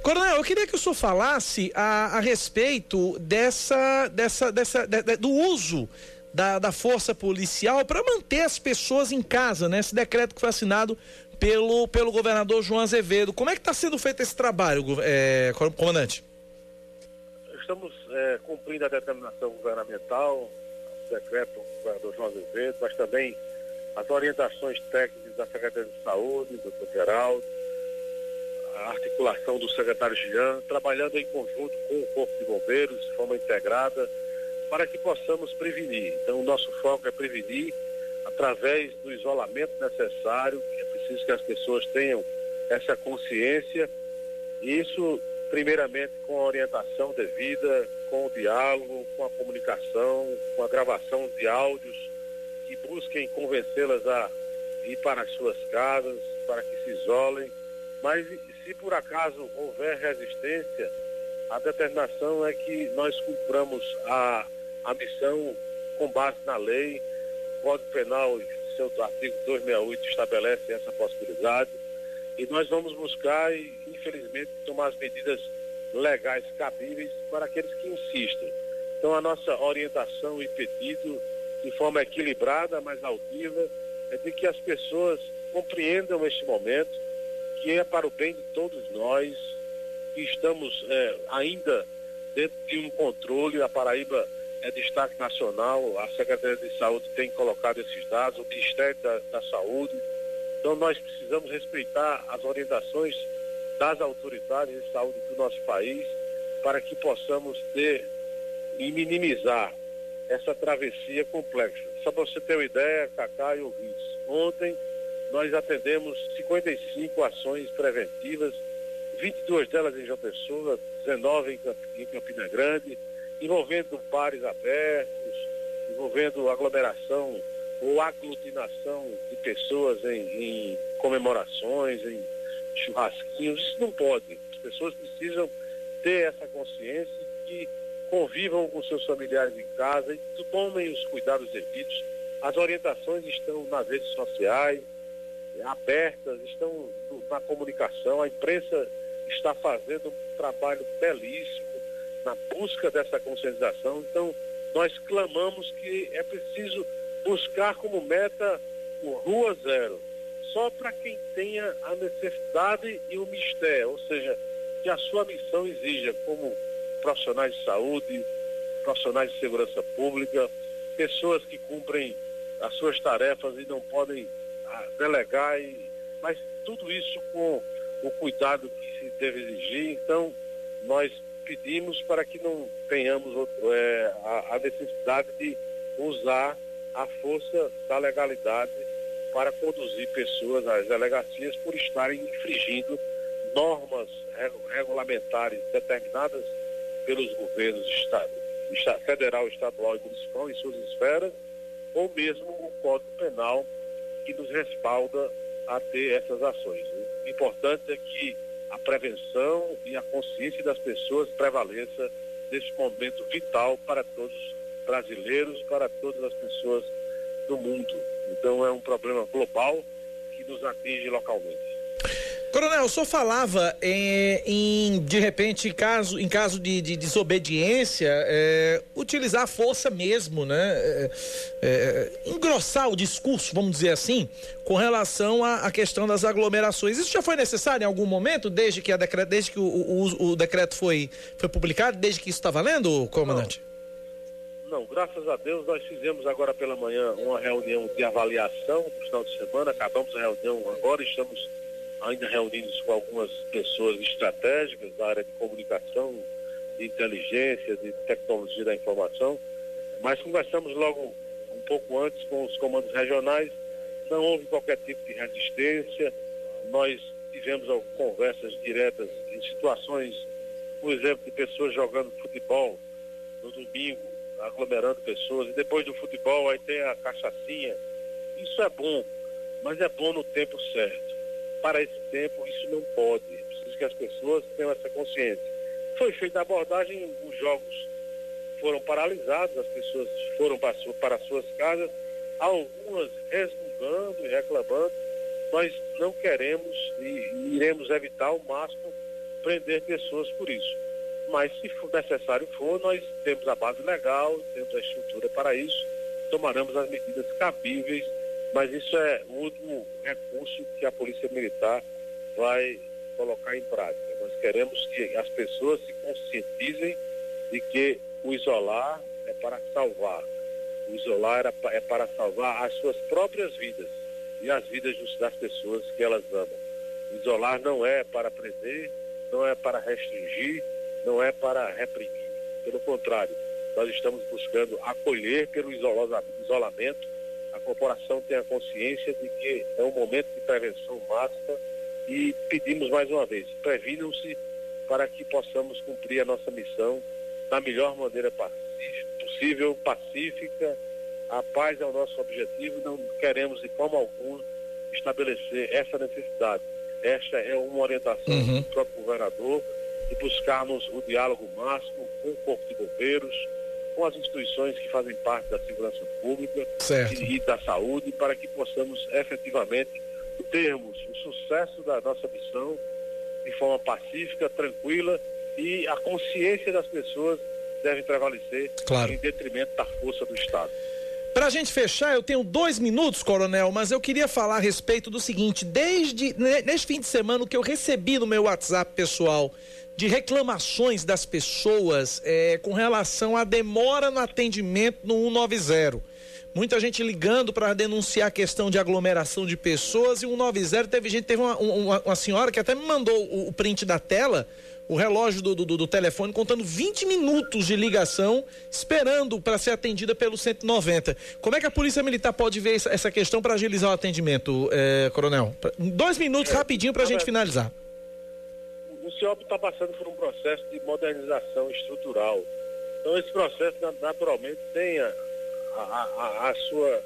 Coronel, eu queria que o senhor falasse a, a respeito dessa, dessa, dessa, de, de, do uso da, da força policial para manter as pessoas em casa, né? Esse decreto que foi assinado pelo, pelo governador João Azevedo. Como é que está sendo feito esse trabalho, é, comandante? Estamos é, cumprindo a determinação governamental, o decreto do governador João Azevedo, mas também as orientações técnicas da Secretaria de Saúde, do Dr. Geraldo, a articulação do secretário Jean, trabalhando em conjunto com o Corpo de Bombeiros, de forma integrada, para que possamos prevenir. Então, o nosso foco é prevenir através do isolamento necessário, é preciso que as pessoas tenham essa consciência, e isso primeiramente com a orientação devida, com o diálogo, com a comunicação, com a gravação de áudios que busquem convencê-las a ir para as suas casas, para que se isolem. Mas se por acaso houver resistência, a determinação é que nós cumpramos a, a missão com base na lei. O Código Penal, seu artigo 268, estabelece essa possibilidade. E nós vamos buscar e infelizmente, tomar as medidas legais cabíveis para aqueles que insistem. Então, a nossa orientação e pedido, de forma equilibrada, mas altiva, é de que as pessoas compreendam este momento, que é para o bem de todos nós, que estamos é, ainda dentro de um controle. A Paraíba é destaque nacional, a Secretaria de Saúde tem colocado esses dados, o Ministério da, da Saúde. Então, nós precisamos respeitar as orientações das autoridades de saúde do nosso país para que possamos ter e minimizar essa travessia complexa. Só para você ter uma ideia, Cacá e ouvintes, ontem nós atendemos 55 ações preventivas, 22 delas em João Pessoa, 19 em Campina Grande, envolvendo bares abertos, envolvendo aglomeração ou aglutinação de pessoas em, em comemorações, em churrasquinhos. Isso não pode. As pessoas precisam ter essa consciência que convivam com seus familiares em casa e tomem os cuidados devidos. As orientações estão nas redes sociais, abertas, estão na comunicação, a imprensa está fazendo um trabalho belíssimo na busca dessa conscientização. Então, nós clamamos que é preciso buscar como meta o Rua Zero, só para quem tenha a necessidade e o mistério, ou seja, que a sua missão exija, como profissionais de saúde, profissionais de segurança pública, pessoas que cumprem as suas tarefas e não podem ah, delegar, e, mas tudo isso com o cuidado que se deve exigir. Então, nós pedimos para que não tenhamos é, a, a necessidade de usar a força da legalidade para conduzir pessoas às delegacias por estarem infringindo normas regulamentares determinadas pelos governos estado, federal, estadual e municipal em suas esferas, ou mesmo o Código Penal que nos respalda a ter essas ações. O importante é que a prevenção e a consciência das pessoas prevaleça nesse momento vital para todos os brasileiros, para todas as pessoas do mundo. Então é um problema global que nos atinge localmente. Coronel, senhor falava em, em de repente, caso, em caso de, de desobediência, é, utilizar a força mesmo, né? É, é, engrossar o discurso, vamos dizer assim, com relação à, questão das aglomerações. Isso já foi necessário em algum momento, desde que, a desde que o, o, o decreto foi, foi publicado, desde que isso está valendo, comandante? Não. Não, graças a Deus nós fizemos agora pela manhã uma reunião de avaliação no final de semana, acabamos a reunião agora, estamos ainda reunidos com algumas pessoas estratégicas da área de comunicação, de inteligência, de tecnologia da informação, mas conversamos logo um pouco antes com os comandos regionais, não houve qualquer tipo de resistência, nós tivemos conversas diretas em situações, por exemplo, de pessoas jogando futebol no domingo, aglomerando pessoas, e depois do futebol aí tem a cachaçinha. Isso é bom, mas é bom no tempo certo para esse tempo isso não pode. É preciso que as pessoas tenham essa consciência. Foi feita a abordagem, os jogos foram paralisados, as pessoas foram para, suas casas, algumas resmungando e reclamando. Nós não queremos e iremos evitar ao máximo prender pessoas por isso. Mas se for necessário for, nós temos a base legal, temos a estrutura para isso, tomaremos as medidas cabíveis mas isso é o último recurso que a Polícia Militar vai colocar em prática. Nós queremos que as pessoas se conscientizem de que o isolar é para salvar. O isolar é para salvar as suas próprias vidas e as vidas das pessoas que elas amam. O isolar não é para prender, não é para restringir, não é para reprimir. Pelo contrário, nós estamos buscando acolher pelo isolamento a corporação tenha consciência de que é um momento de prevenção máxima e pedimos mais uma vez, previnam-se para que possamos cumprir a nossa missão da melhor maneira possível, pacífica. A paz é o nosso objetivo, não queremos de forma alguma estabelecer essa necessidade. Esta é uma orientação uhum. do próprio governador de buscarmos o diálogo máximo com o Corpo de Bombeiros, com as instituições que fazem parte da segurança pública e, e da saúde, para que possamos efetivamente termos o sucesso da nossa missão de forma pacífica, tranquila e a consciência das pessoas deve prevalecer claro. em detrimento da força do Estado. Para a gente fechar, eu tenho dois minutos, coronel, mas eu queria falar a respeito do seguinte: desde neste fim de semana, o que eu recebi no meu WhatsApp pessoal de reclamações das pessoas é, com relação à demora no atendimento no 190. Muita gente ligando para denunciar a questão de aglomeração de pessoas e o 190 teve gente, teve uma, uma, uma senhora que até me mandou o, o print da tela o relógio do, do, do telefone contando 20 minutos de ligação, esperando para ser atendida pelo 190. Como é que a Polícia Militar pode ver essa, questão para agilizar o atendimento, eh, Coronel? Dois minutos É, rapidinho para a gente finalizar. O CIOP está passando por um processo de modernização estrutural. Então esse processo na- naturalmente tem a, a- a- a sua,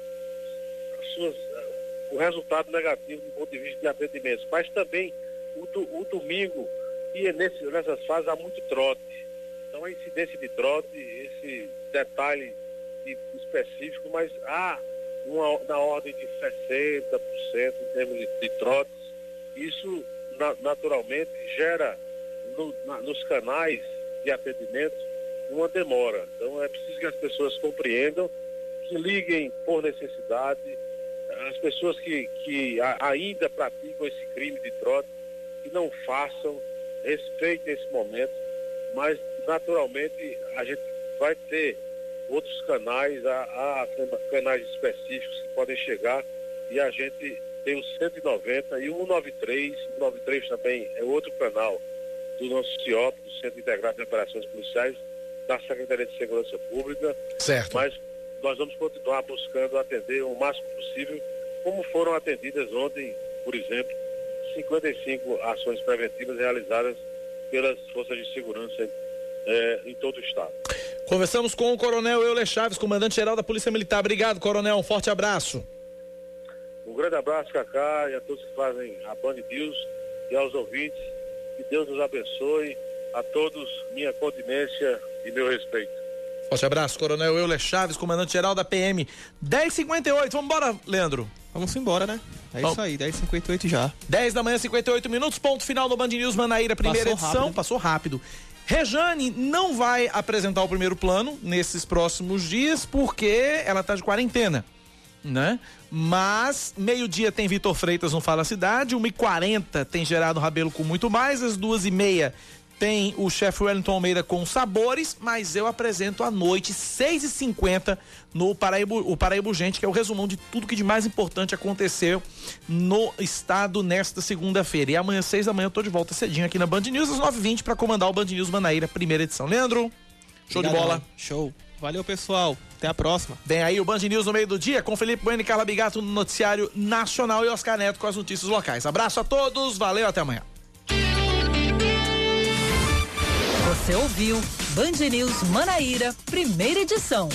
as suas, eh, o resultado negativo do ponto de vista de atendimentos, mas também o, do- o domingo e nesse, nessas fases há muito trote. Então a incidência de trote, esse detalhe de- específico, mas há uma, na ordem de 60% em termos de, de trotes. Isso naturalmente gera no- na- nos canais de atendimento uma demora. Então é preciso que as pessoas compreendam, que liguem por necessidade, as pessoas que, que ainda praticam esse crime de trote, que não façam, respeitem esse momento, mas naturalmente a gente vai ter outros canais, há, há cana- canais específicos que podem chegar e a gente tem o 190 e o 193, o 193 também é outro canal do nosso CIOP, do Centro Integrado de Operações Policiais, da Secretaria de Segurança Pública. Certo. Mas nós vamos continuar buscando atender o máximo possível, como foram atendidas ontem, por exemplo, 55 ações preventivas realizadas pelas forças de segurança eh, em todo o estado. Conversamos com o Coronel Euler Chaves, comandante-geral da Polícia Militar. Obrigado, Coronel. Um forte abraço. Um grande abraço, Cacá, e a todos que fazem a Band News e aos ouvintes. Que Deus nos abençoe. A todos, minha continência e meu respeito. Forte abraço, Coronel Euler Chaves, comandante-geral da PM. 10h58, vamos embora, Leandro. Vamos embora, né? É isso aí, 10h58 já. 10 da manhã, 58 minutos, ponto final do Band News Manaíra, primeira Passou edição. rápido. Passou rápido. Rejane não vai apresentar o primeiro plano nesses próximos dias porque ela está de quarentena, né? Mas meio-dia tem Vitor Freitas no Fala Cidade, 1h40 tem Gerardo Rabelo com muito mais, às 2h30 tem o chefe Wellington Almeida com sabores, mas eu apresento à noite, 6h50, no Paraíba, o Paraíba Gente, que é o resumão de tudo que de mais importante aconteceu no estado nesta segunda-feira. E amanhã, 6 da manhã, eu tô de volta cedinho aqui na Band News, às 9h20, para comandar o Band News Manaíra, primeira edição. Leandro, show de Obrigadão. bola. Show. Valeu, pessoal. Até a próxima. Vem aí o Band News no meio do dia com Felipe Bueno e Carla Bigato no noticiário nacional e Oscar Neto com as notícias locais. Abraço a todos, valeu, até amanhã. Você ouviu Band News Manaíra, primeira edição.